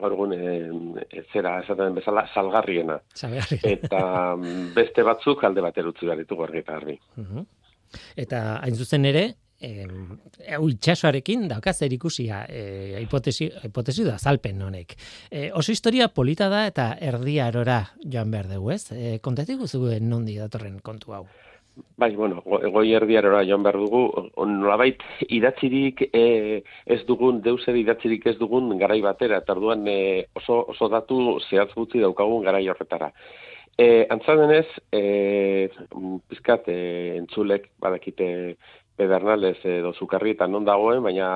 gaur egun e, zera esaten bezala salgarriena. Zabearri. Eta beste batzuk alde batera utzi behar ditugu argi eta. Mhm. Eta hain zuzen ere, hau itxasoarekin dauka zer ikusia e, hipotesi, hipotesi da zalpen honek. E, oso historia polita da eta erdiarora joan behar dugu, ez? E, kontatik guztuen nondi datorren kontu hau. Bai, bueno, goi erdiarora joan behar dugu, nolabait idatzirik e, ez dugun, deuser idatzirik ez dugun garai batera, eta orduan e, oso, oso datu zehaz gutzi daukagun garai horretara. E, Antza denez, e, pizkat, e, entzulek, badakite, pedernales edo zukarri eta non dagoen, baina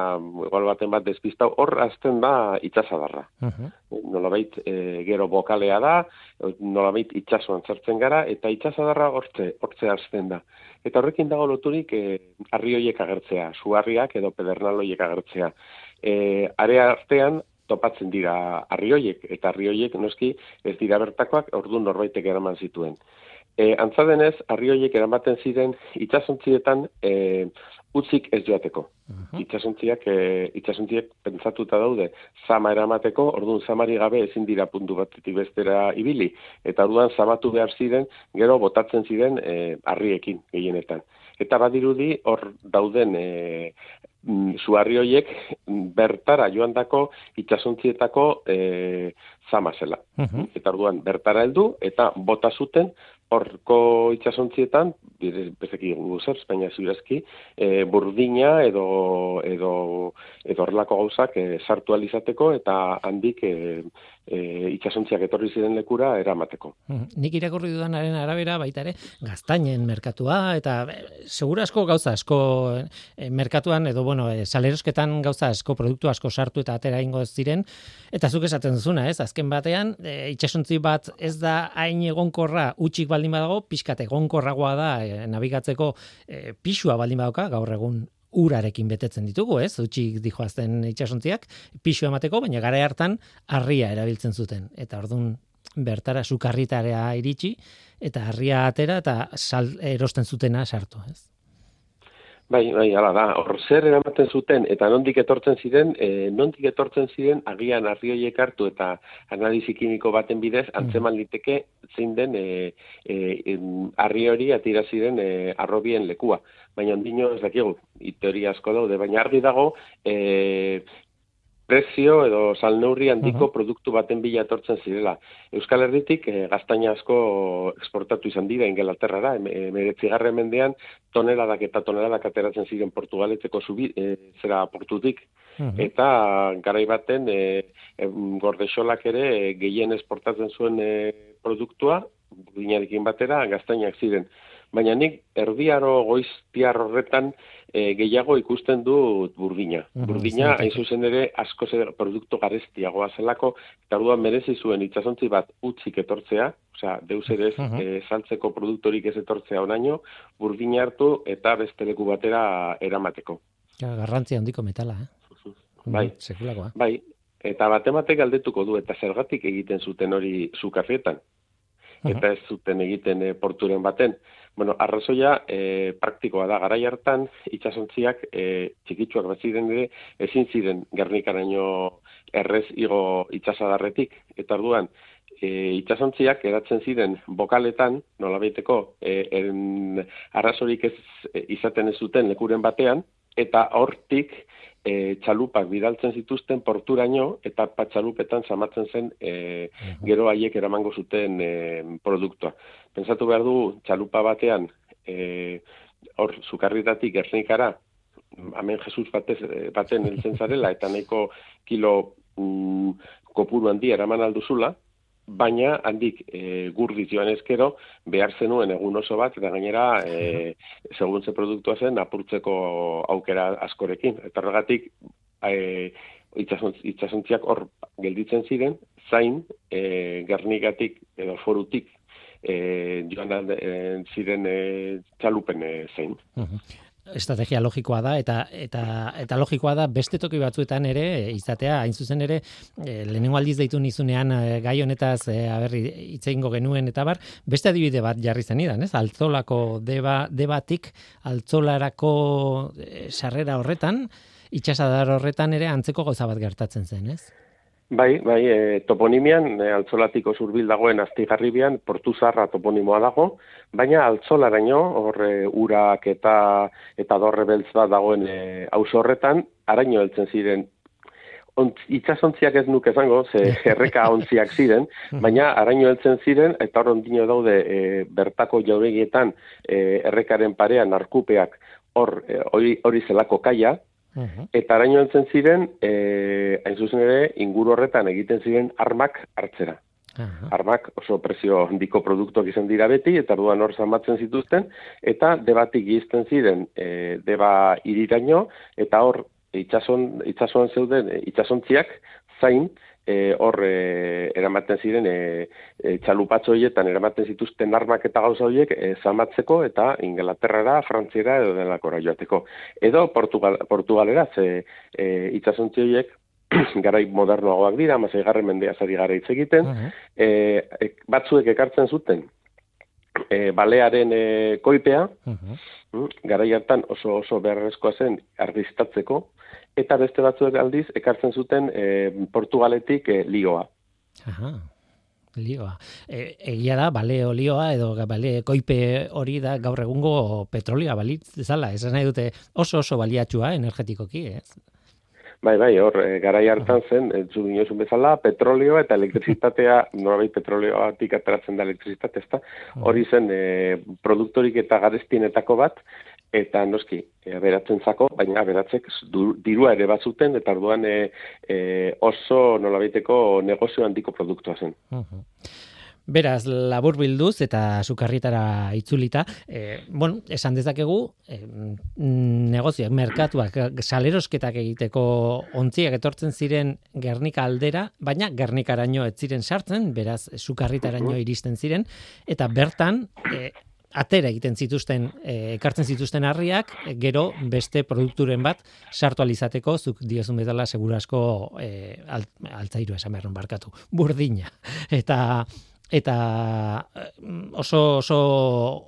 igual baten bat despistau, hor azten da itxasadarra. Uh -huh. Nolabait e, gero bokalea da, nolabait itxasuan zertzen gara, eta itxasadarra hortze, hortze azten da. Eta horrekin dago loturik e, arrioiek agertzea, suarriak edo pedernaloiek agertzea. E, area artean, topatzen dira arrioiek, eta arrioiek noski ez dira bertakoak, ordu norbaitek eraman zituen. E, antza denez, arri horiek eramaten ziren itsasontzietan e, utzik ez joateko. Uh Itsasontziak e, pentsatuta daude zama eramateko, orduan zamari gabe ezin dira puntu batetik bestera ibili eta orduan zamatu behar ziren, gero botatzen ziren e, arriekin gehienetan. Eta badirudi hor dauden e, zuarri mm, horiek bertara joandako itsasontzietako e, zama zela. Eta orduan bertara heldu eta bota zuten horko itxasontzietan, bezeki zer, baina ziurazki, e, burdina edo, edo, edo horrelako gauzak e, sartu alizateko eta handik e, e, itxasontziak etorri ziren lekura eramateko. Nik irakurri dudanaren arabera baita ere, gaztainen merkatua eta e, segura asko gauza asko e, merkatuan edo bueno, e, salerosketan gauza asko produktu asko sartu eta atera ingo ziren eta zuk esaten duzuna, ez? Azken batean, e, itxasontzi bat ez da hain egonkorra utxik baldin badago, pixkat egonkorragoa da e, nabigatzeko e, pixua baldin badauka, gaur egun urarekin betetzen ditugu, ez? Utxik dijoazten itxasontziak, pixua emateko, baina gara hartan harria erabiltzen zuten. Eta ordun bertara sukarritarea iritsi, eta harria atera eta sal, erosten zutena sartu, ez? Bai, bai, hala da. Hor zer eramaten zuten eta nondik etortzen ziren, e, nondik etortzen ziren agian arri hoiek hartu eta analizi kimiko baten bidez mm. antzeman liteke zein den e, e, arri hori atira ziren e, arrobien lekua. Baina ondino ez dakigu, teoria asko daude, baina argi dago e, prezio edo salneurri handiko produktu baten bila etortzen zirela. Euskal Herritik e, gaztaina asko exportatu izan dira Ingelaterrara, emeretzi garre mendean toneladak eta toneladak ateratzen ziren Portugaletzeko zubi, e, zera portutik, eta garai baten e, e, gordexolak ere gehien esportatzen zuen e, produktua, burdinarekin batera, gaztainak ziren. Baina nik erdiaro goiztiar horretan e, gehiago ikusten du burdina. Burdina, hain zuzen ere, asko zer produktu garestiagoa zelako, eta orduan merezi zuen itxasontzi bat utzik etortzea, osea, deus ere ez, saltzeko produktorik ez etortzea onaino, burdina hartu eta beste leku batera eramateko. Ja, garrantzia handiko metala, eh? Bai, sekulakoa. Bai, eta batematek galdetuko du, eta zergatik egiten zuten hori zukarrietan. Eta ez zuten egiten e, porturen baten. Bueno, arrazoia e, praktikoa da. Garai hartan itsasontziak e, txikitsuak bat ziren ere ezin ziren Gernikaraino errez igo itsasadarretik. Eta orduan e, itsasontziak eratzen ziren bokaletan nolabaiteko e, arrazorik ez izaten ez zuten lekuren batean eta hortik e, txalupak bidaltzen zituzten porturaino eta patxalupetan zamatzen zen e, gero haiek eramango zuten e, produktua. Pensatu behar du txalupa batean e, hor zukarritatik gernikara hemen Jesus batez, baten heltzen zarela eta nahiko kilo mm, kopuru handi eraman alduzula, baina handik e, gurdiz joan ezkero behar zenuen egun oso bat eta gainera e, segun ze produktua zen apurtzeko aukera askorekin. Eta horregatik e, itxasontziak hor gelditzen ziren, zain e, garnigatik edo forutik e, joan e, ziren e, txalupen e, zein. Estrategia logikoa da eta eta eta logikoa da beste toki batzuetan ere izatea hain zuzen ere e, lehenengo aldiz deitu nizunean e, gai honetaz e, aberri itzeingo genuen eta bar beste adibide bat jarri zenidan, ez? Altzolako deba debatik altzolarako sarrera horretan itsasadar horretan ere antzeko gauza bat gertatzen zen, ez? Bai, bai, e, toponimian, e, altzolatiko zurbil dagoen aztigarribian, portu zarra toponimoa dago, baina altzolaraino, hor e, urak eta eta dorre beltz bat dagoen e, horretan, araño heltzen ziren, Ont, itxasontziak ez nuke zango, ze erreka ontziak ziren, baina araño heltzen ziren, eta hor ondino daude e, bertako jauregietan e, errekaren parean arkupeak hor e, hori zelako kaia, Eta araño entzen ziren, e, hain zuzen ere, inguru horretan egiten ziren armak hartzera. Armak oso presio handiko produktuak izan dira beti, eta duan hor zamatzen zituzten, eta debatik gizten ziren, e, deba iriraino, eta hor, itxason, itxasoan zeuden, itxasontziak, zain, e, hor e, eramaten ziren e, e, txalupatxo horietan eramaten zituzten armak eta gauza horiek e, zamatzeko eta Inglaterrara, Frantziera edo denakora joateko. Edo Portugal, Portugalera, ze e, itxasontzi horiek garai modernoagoak dira, mazai garren mendea zari gara hitz egiten, e, e, batzuek ekartzen zuten, e, balearen e, koipea, uh -huh. garai hartan oso oso beharrezkoa zen argiztatzeko, eta beste batzuek aldiz ekartzen zuten e, Portugaletik e, lioa. Aha. Lioa. E, egia da, bale olioa edo bale koipe hori da gaur egungo petrolioa balitz zala. Ez nahi dute oso oso baliatxua energetikoki, ez? Bai, bai, hor, e, garai hartan zen, zu dinozun bezala, petrolioa eta elektrizitatea, norabai petrolioa ateratzen da elektrizitate, ezta? Hori zen, e, produktorik eta garestienetako bat, eta noski e, aberatzen zako, baina aberatzek dirua ere batzuten, eta orduan e, e, oso nolabaiteko negozio handiko produktua zen. Beraz, labur bilduz eta sukarrietara itzulita, e, bueno, esan dezakegu, e, negozioak, merkatuak, salerosketak egiteko ontziak etortzen ziren Gernika aldera, baina Gernikaraino ez ziren sartzen, beraz, sukarritaraino iristen ziren, eta bertan, e, atera egiten zituzten e, ekartzen zituzten harriak gero beste produkturen bat sartu alizateko zuk diozun bezala segurasko e, alt, altzairu esan barkatu burdina. Eta eta oso oso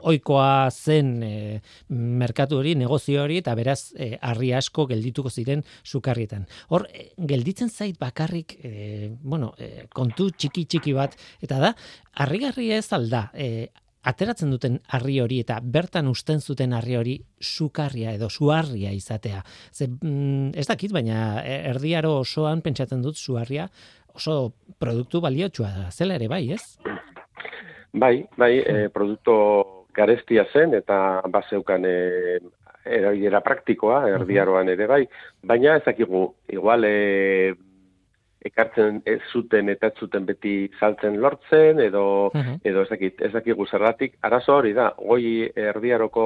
ohikoa zen e, merkatu hori negozio hori eta beraz e, harri asko geldituko ziren sukarrietan hor gelditzen zait bakarrik e, bueno e, kontu txiki txiki bat eta da harrigarri ez alda e, ateratzen duten harri hori eta bertan usten zuten harri hori sukarria edo suarria izatea. Ze, mm, ez dakit, baina erdiaro osoan pentsatzen dut suarria oso produktu baliotsua. Zela ere bai, ez? Bai, bai, e, produktu garestia zen eta bazeukan e, erabilera praktikoa, erdiaroan ere bai, baina ez dakigu, igual e, ekartzen ez zuten eta ez zuten beti saltzen lortzen edo uh edo ez dakit ez dakigu zergatik. Arazo hori da goi erdiaroko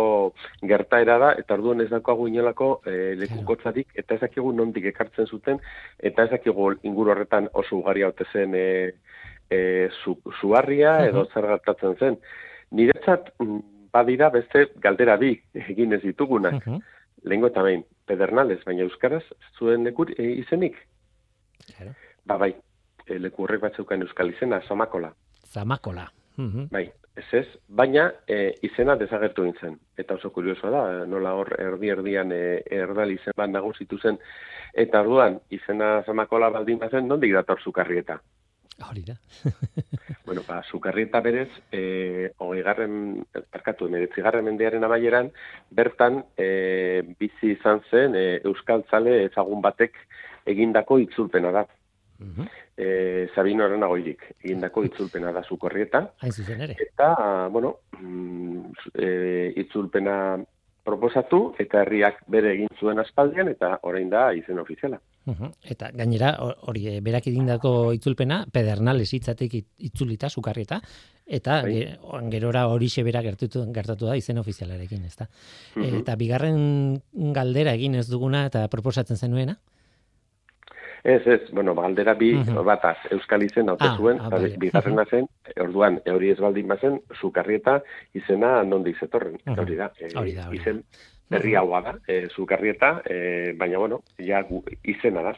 gertaera da eta orduan ez daukagu inolako e, lekukotzarik eta ez dakigu nondik ekartzen zuten eta ez dakigu inguru horretan oso ugari haute zen e, e, zu, zuarria edo zer gertatzen zen. Niretzat mm, badira beste galdera bi egin ez ditugunak. Uh Lengo eta behin, pedernales, baina euskaraz, zuen lekur e, izenik? Claro. Ba, bai, e, leku horrek batzeukan euskal izena, Zamakola. Zamakola. Bai, ez ez, baina e, izena desagertu nintzen. Eta oso kuriosoa da, nola hor erdi erdian e, erdal izen bat nagusitu zen. Eta orduan, izena Zamakola baldin bazen, nondik dator zukarrieta? Hori da. bueno, ba, zukarrieta berez, e, hogei garren, parkatu, emeretzi garren mendearen amaieran, bertan e, bizi izan zen e, Euskal Tzale ezagun batek egindako itzulpena da. -huh. e, Sabino Arenagoirik egindako itzulpena da zukorrieta. Hain zuzen ere. Eta, bueno, mm, e, itzulpena proposatu eta herriak bere egin zuen aspaldian eta orain da izen ofiziala. Uh Eta gainera hori e, berak egindako itzulpena pedernales hitzatik itzulita sukarrieta eta bai. gerora hori berak gertatu, gertatu da izen ofizialarekin, ezta. Uh Eta bigarren galdera egin ez duguna eta proposatzen zenuena? Ez, ez, bueno, baldera bi uh bataz, Euskal izen hau ah, zuen, ah, bigarrena zen, hori ez baldin bazen, sukarrieta izena nondi izetorren, uh hori da, e, izen berri hau da, e, sukarrieta, e, baina, bueno, ja izena da.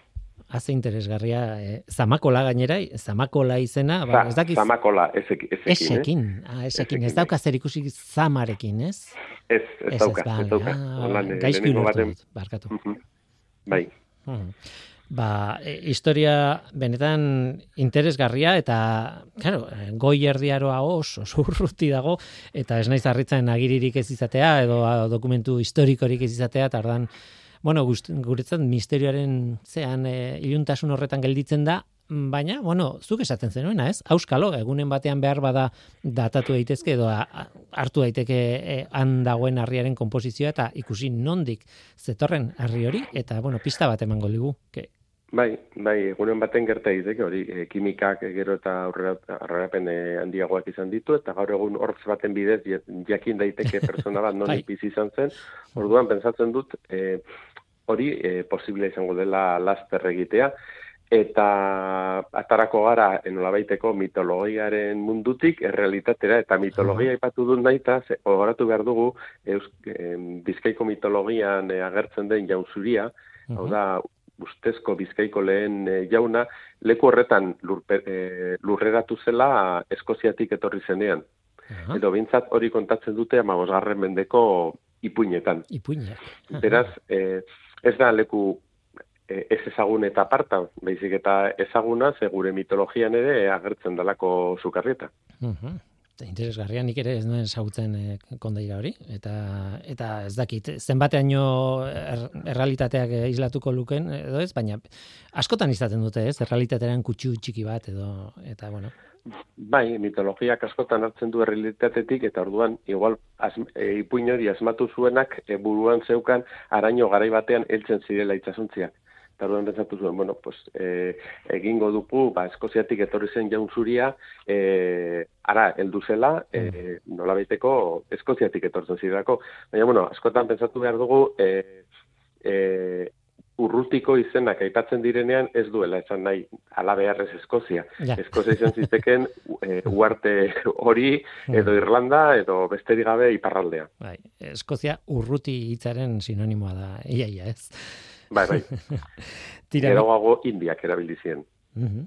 Haze interesgarria, eh, zamakola gainera, zamakola izena, ba, ez dakiz... Zamakola, ezek, ezekin, ezekin, eh? ah, ezekin, ez dauka zer ikusi zamarekin, ez? Ez, ez, dauka, ez dauka. Ah, gaizki ulertu barkatu. Bai. Ba, e, historia benetan interesgarria eta, claro, goi erdiaroa oso urruti dago eta ez naiz harritzen agiririk ez izatea edo dokumentu historikorik ez izatea eta ordan bueno, guretzat misterioaren zean e, iluntasun horretan gelditzen da, baina, bueno, zuk esaten zenuena, ez? Auskalo, egunen batean behar bada datatu daitezke edo hartu daiteke e, han dagoen harriaren konposizioa eta ikusi nondik zetorren harri hori eta, bueno, pista bat emango ligu. Que... Bai, bai, egunen baten gerta daiteke hori, e, kimikak gero eta aurrerapen e, handiagoak izan ditu eta gaur egun hortz baten bidez jakin daiteke persona bat non bai. bizi izan zen. Orduan pensatzen dut e, hori e, posible izango dela laster egitea eta atarako gara enolabaiteko mitologiaren mundutik errealitatera eta mitologia ipatu dut nahi eta ogoratu behar dugu bizkaiko mitologian eh, agertzen den jaunzuria, hau da ustezko bizkaiko lehen eh, jauna, leku horretan eh, lurreratu zela eskoziatik etorri zenean. Edo bintzat hori kontatzen dute amagosgarren mendeko ipuinetan. Ipuinak. Beraz, ez da leku E, ez ezagun eta aparta, baizik eta ezaguna, ze gure mitologian ere agertzen dalako sukarrieta. Uh -huh. Interesgarria nik ere ez nuen ezagutzen e, kondaira hori, eta, eta ez dakit, zenbateaino er, errealitateak islatuko luken, edo ez, baina askotan izaten dute ez, errealitatean kutsu txiki bat, edo, eta bueno. Bai, mitologiak askotan hartzen du errealitatetik, eta orduan, igual, e, ipuin hori asmatu zuenak, e, buruan zeukan, araño garai batean heltzen zirela itxasuntziak eta orduan pentsatu zuen, bueno, pues, e, egingo dugu, ba, eskoziatik etorri zen jaun zuria, e, ara, heldu zela, e, nola baiteko, eskoziatik etortzen zirako. Baina, bueno, askotan pentsatu behar dugu, e, e, urrutiko izenak aipatzen direnean ez duela esan nahi ala beharrez Eskozia. Ja. Eskozia izan ziteken e, uarte hori edo Irlanda edo besterik gabe iparraldea. Bai, Eskozia urruti hitzaren sinonimoa da, iaia ez. Bai, bai. Tira. Edo indiak erabildizien. Uh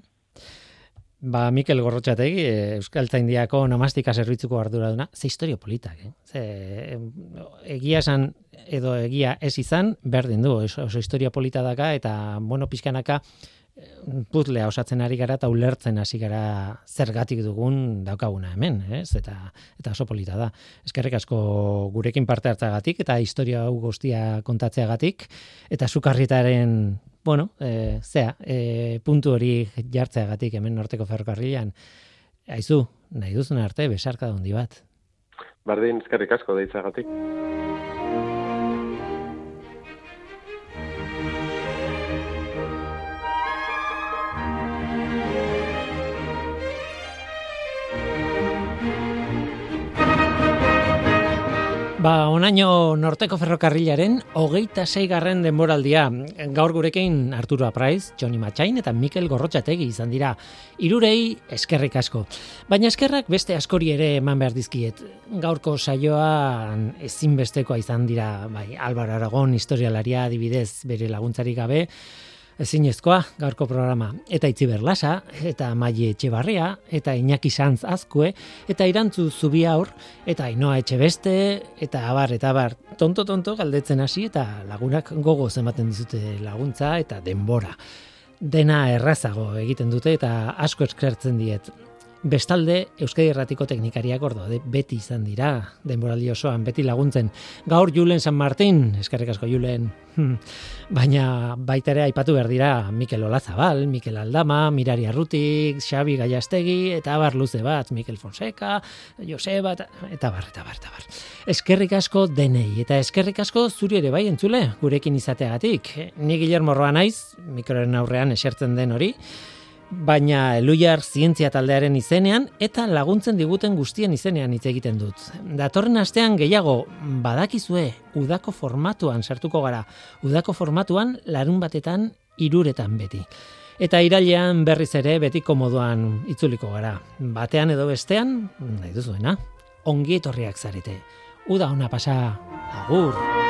Ba, Mikel Gorrotxategi, eh, Euskal Taindiako nomastika zerbitzuko arduraduna, ze historio politak, eh? Ze, egia esan, edo egia ez izan, berdin du, oso, oso historia polita daka, eta, bueno, pixkanaka, putlea osatzen ari gara eta ulertzen hasi gara zergatik dugun daukaguna hemen, ez? Eta eta oso polita da. Eskerrik asko gurekin parte hartzagatik eta historia hau guztia kontatzeagatik eta sukarritaren bueno, e, zea, e, puntu hori jartzeagatik hemen norteko ferrokarrilan. Aizu, nahi duzun arte besarka handi bat. Bardin, eskerrik asko deitzagatik. Ba, onaino norteko ferrokarrilaren hogeita zeigarren denboraldia. Gaur gurekin Arturo Apraiz, Johnny Matxain eta Mikel Gorrotxategi izan dira. Irurei eskerrik asko. Baina eskerrak beste askori ere eman behar dizkiet. Gaurko saioan ezinbestekoa izan dira, bai, Albar Aragon historialaria adibidez bere laguntzarik gabe, ezinezkoa gaurko programa. Eta itzi berlasa, eta maile etxe eta inaki santz azkue, eta irantzu zubi aur, eta inoa etxe beste, eta abar, eta abar, tonto-tonto galdetzen hasi, eta lagunak gogo ematen dizute laguntza, eta denbora. Dena errazago egiten dute, eta asko eskertzen diet. Bestalde, Euskadi Erratiko teknikariak ordo, de, beti izan dira, denboraldi osoan, beti laguntzen. Gaur Julen San Martin, eskerrik asko Julen, hmm. baina baita ere aipatu behar dira Mikel Olazabal, Mikel Aldama, Mirari Arrutik, Xabi Gaiastegi, eta bar luze bat, Mikel Fonseca, Joseba, eta bar, eta bar, eta bar. Eskerrik asko denei, eta eskerrik asko zuri ere bai entzule, gurekin izateagatik. Ni Guillermo Roa naiz, mikroren aurrean esertzen den hori, baina Eluiar zientzia taldearen izenean eta laguntzen diguten guztien izenean hitz egiten dut. Datorren astean gehiago badakizue udako formatuan sartuko gara. Udako formatuan larun batetan iruretan beti. Eta irailean berriz ere betiko moduan itzuliko gara. Batean edo bestean, nahi duzuena, ongi etorriak zarete. Uda ona pasa, agur!